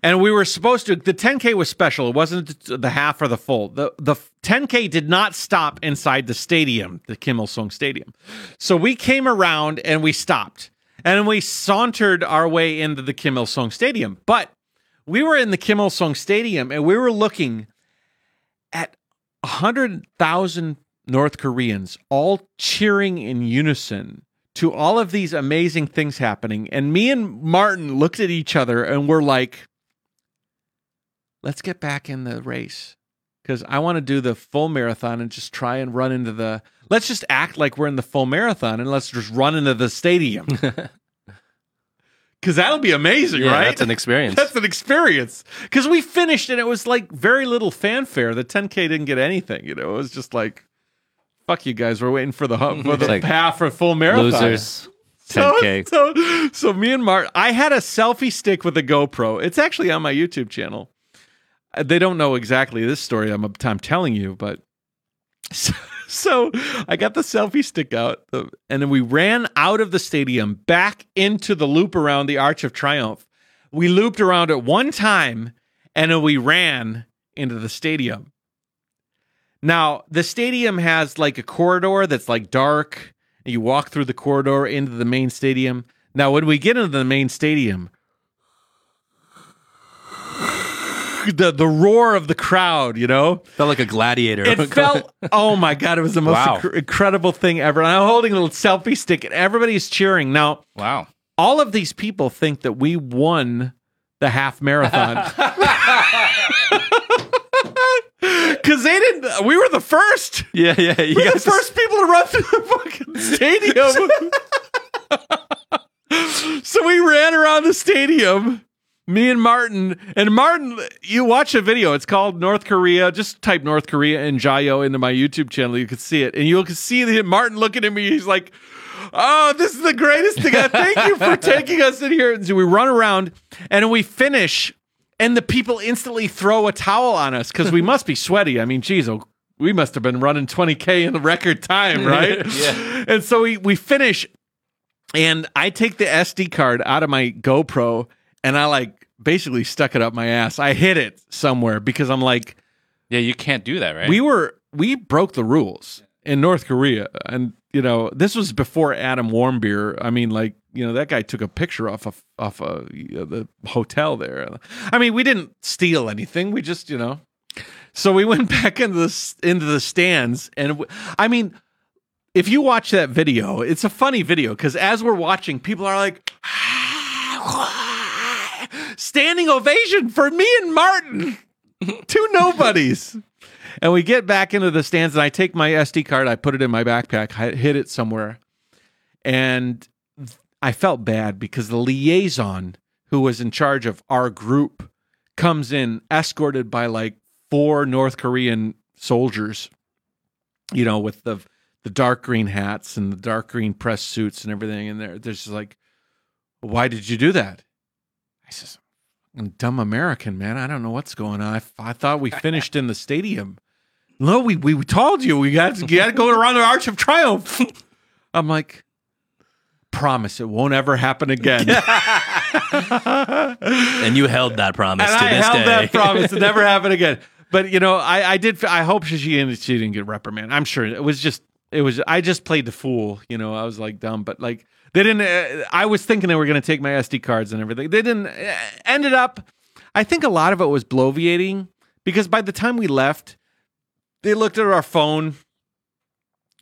and we were supposed to the 10k was special. It wasn't the half or the full. The the 10k did not stop inside the stadium the kim il-sung stadium. So we came around and we stopped and we sauntered our way into the kim il-sung stadium. But we were in the kim il-sung stadium and we were looking at 100,000 North Koreans all cheering in unison to all of these amazing things happening. And me and Martin looked at each other and we're like, let's get back in the race. Because I want to do the full marathon and just try and run into the. Let's just act like we're in the full marathon and let's just run into the stadium. Because that'll be amazing, Yeah, right? that's an experience. That's an experience. Because we finished and it was like very little fanfare. The 10K didn't get anything. You know, it was just like, fuck you guys. We're waiting for the, for the like, half or full marathon. Losers. So, 10K. so, so me and Mark, I had a selfie stick with a GoPro. It's actually on my YouTube channel. Uh, They don't know exactly this story I'm, I'm telling you, but so, so I got the selfie stick out, and then we ran out of the stadium back into the loop around the Arch of Triumph. We looped around it one time, and then we ran into the stadium. Now, the stadium has like a corridor that's like dark. And you walk through the corridor into the main stadium. Now, when we get into the main stadium, the the roar of the crowd, you know, Felt like a gladiator. it felt. Oh my god, it was the most Wow. incre- incredible thing ever. And I'm holding a little selfie stick, and everybody's cheering. Now, Wow. all of these people think that we won the half marathon. Because they didn't, we were the first. yeah, yeah. You We were the guys first people to run through the fucking stadium. so we ran around the stadium, me and Martin. And Martin, you watch a video. It's called North Korea. Just type North Korea and JaYoe into my YouTube channel. You can see it. And you'll see the, Martin looking at me. He's like, Oh, this is the greatest thing. Uh, Thank you for taking us in here. And so we run around and we finish, and the people instantly throw a towel on us because we must be sweaty. I mean, geez, oh, we must have been running 20K in the record time, right? Yeah. And so we, we finish, and I take the SD card out of my GoPro and I like basically stuck it up my ass. I hid it somewhere because I'm like, Yeah, you can't do that, right? we were we broke the rules in North Korea, and you know this was before Adam Warmbier. I mean, like you know that guy took a picture off of off of you know, the hotel there. I mean, we didn't steal anything. We just you know. So we went back into the into the stands, and w- I mean, if you watch that video, it's a funny video because as we're watching, people are like. Ah, Standing ovation for me and Martin two nobodies. And we get back into the stands, and I take my SD card, I put it in my backpack, I hid it somewhere. And I felt bad because the liaison who was in charge of our group comes in escorted by like four North Korean soldiers, you know, with the the dark green hats and the dark green press suits and everything. And they're, they're just like, why did you do that? I says, I'm a dumb American, man. I don't know what's going on. I, I thought we finished in the stadium. No, we, we told you we got to, you got to go around the Arch of Triumph. I'm like, promise it won't ever happen again. and you held that promise and to I this held day. that promise to never happen again. But you know, I, I did. I hope she she didn't, she didn't get reprimanded. I'm sure it was just it was. I just played the fool. You know, I was like dumb, but like they didn't. Uh, I was thinking they were going to take my SD cards and everything. They didn't. Uh, ended up. I think a lot of it was bloviating because by the time we left, they looked at our phone,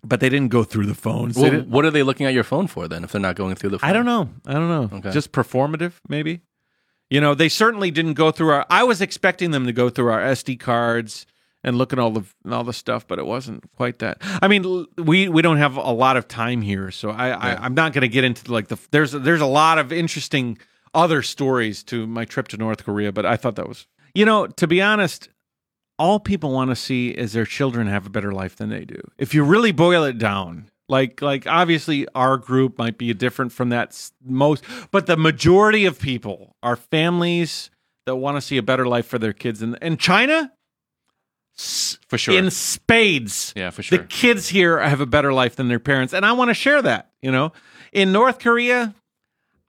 but they didn't go through the phones. They Well, what are they looking at your phone for then if they're not going through the phone? I don't know. I don't know. Okay. Just performative, maybe. You know, they certainly didn't go through our. I was expecting them to go through our SD cards and look at all the all the stuff, but it wasn't quite that. I mean, we we don't have a lot of time here, so I, I I'm not going to get into like the. There's there's a lot of interesting other stories to my trip to North Korea, but I thought that was. You know, to be honest, all people want to see is their children have a better life than they do. If you really boil it down, like like obviously our group might be different from that most, but the majority of people are families that want to see a better life for their kids. And and China, For sure. in spades. Yeah, for sure. The kids here have a better life than their parents, and I want to share that. You know, in North Korea,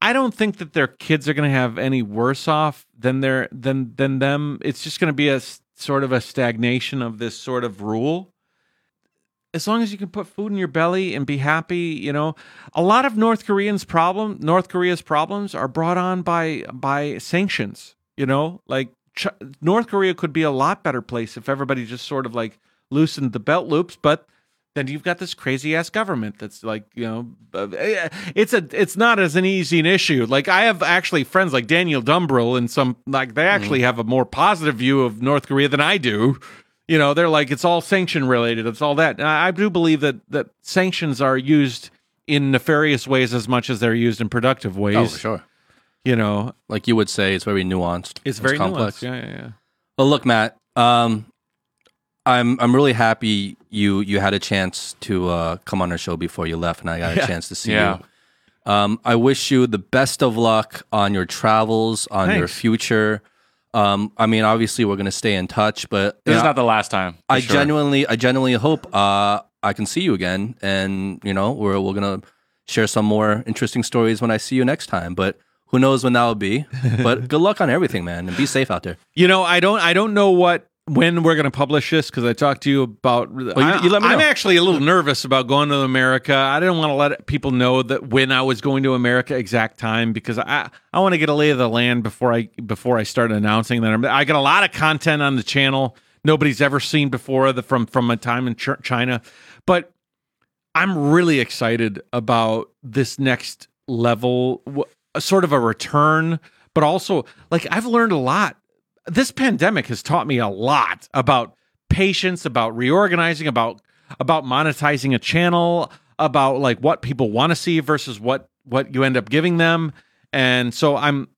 I don't think that their kids are going to have any worse off than their than than them. It's just going to be a sort of a stagnation of this sort of rule. As long as you can put food in your belly and be happy, you know, a lot of North Koreans' problem, North Korea's problems, are brought on by by sanctions. You know, like Ch- North Korea could be a lot better place if everybody just sort of like loosened the belt loops, but then you've got this crazy ass government that's like you know uh, it's a it's not as an easy an issue. Like i have actually friends like daniel dumbrill and some like they actually have a more positive view of north korea than i do. You know they're like it's all sanction related it's all that. I I do believe that that sanctions are used in nefarious ways as much as they're used in productive ways. Oh, for sure. You know Like you would say, it's very nuanced. it's very complex. nuanced. yeah yeah yeah Well, look, Matt. Um, I'm I'm really happy you you had a chance to uh, come on our show before you left, and I got a chance to see Yeah. you. Um, I wish you the best of luck on your travels, on your future. Um, I mean, obviously, we're gonna stay in touch, but this you is not the last time. I sure. genuinely, I genuinely hope uh, I can see you again, and you know, we're we're gonna share some more interesting stories when I see you next time. But who knows when that will be? but good luck on everything, man, and be safe out there. You know, I don't I don't know what when we're going to publish this because I talked to you about. I, you let me I'm actually a little nervous about going to America. I didn't want to let people know that when I was going to America exact time because I I want to get a lay of the land before I before I start announcing that I'm, I got a lot of content on the channel nobody's ever seen before the, from from my time in Ch- China, but I'm really excited about this next level, w- sort of a return, but also like I've learned a lot. This pandemic has taught me a lot about patience, about reorganizing, about about monetizing a channel, about like what people want to see versus what what you end up giving them. And so I'm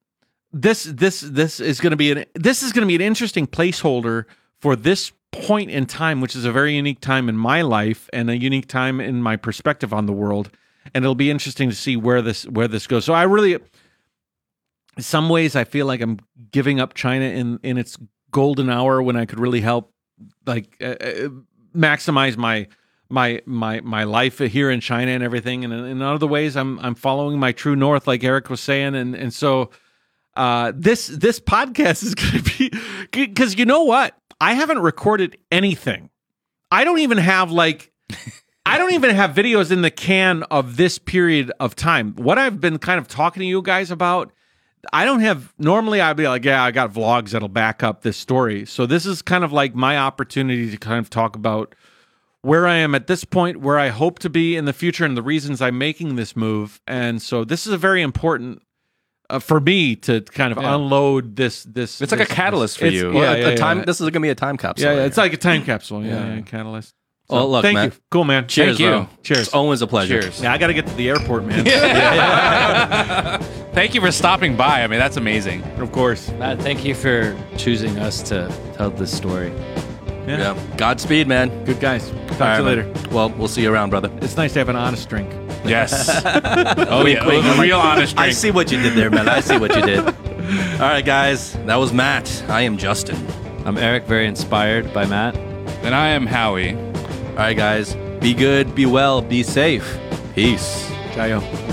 this this this is going to be an this is going to be an interesting placeholder for this point in time which is a very unique time in my life and a unique time in my perspective on the world and it'll be interesting to see where this where this goes. So i really in some ways i feel like i'm giving up china in in its golden hour when i could really help like uh, uh, maximize my my my my life here in China and everything. And in other ways I'm I'm following my true north like Eric was saying. And and so uh this this podcast is going to be cuz you know what? I haven't recorded anything. I don't even have like I don't even have videos in the can of this period of time what I've been kind of talking to you guys about I don't have normally I'd be like, yeah, I got vlogs that'll back up this story. So this is kind of like my opportunity to kind of talk about where I am at this point, where I hope to be in the future, and the reasons I'm making this move. And so this is a very important uh, for me to kind of Yeah. unload this. This It's like a this- catalyst for you. Yeah, yeah, a yeah, time. This is gonna be a time capsule. Yeah, yeah, right it's here. like a time capsule. Yeah, Yeah. Yeah, catalyst. Well, look, thank man. you. Cool, man. Cheers, Thank you. bro. Cheers. It's always a pleasure. Cheers. Yeah, I got to get to the airport, man. Thank you for stopping by. I mean, that's amazing. of course. Matt, thank you for choosing us to tell this story. Yeah. Yeah. Godspeed, man. Good guys. Talk All right, to you later. man. Well, we'll see you around, brother. It's nice to have an honest drink. Yes. oh Wink, yeah, wink. a real honest I see what you did there, man. I see what you did. All right, guys. That was Matt. I am Justin. I'm Eric, very inspired by Matt. And I am Howie. All right, guys. Be good, be well, be safe. Peace. JaYoe.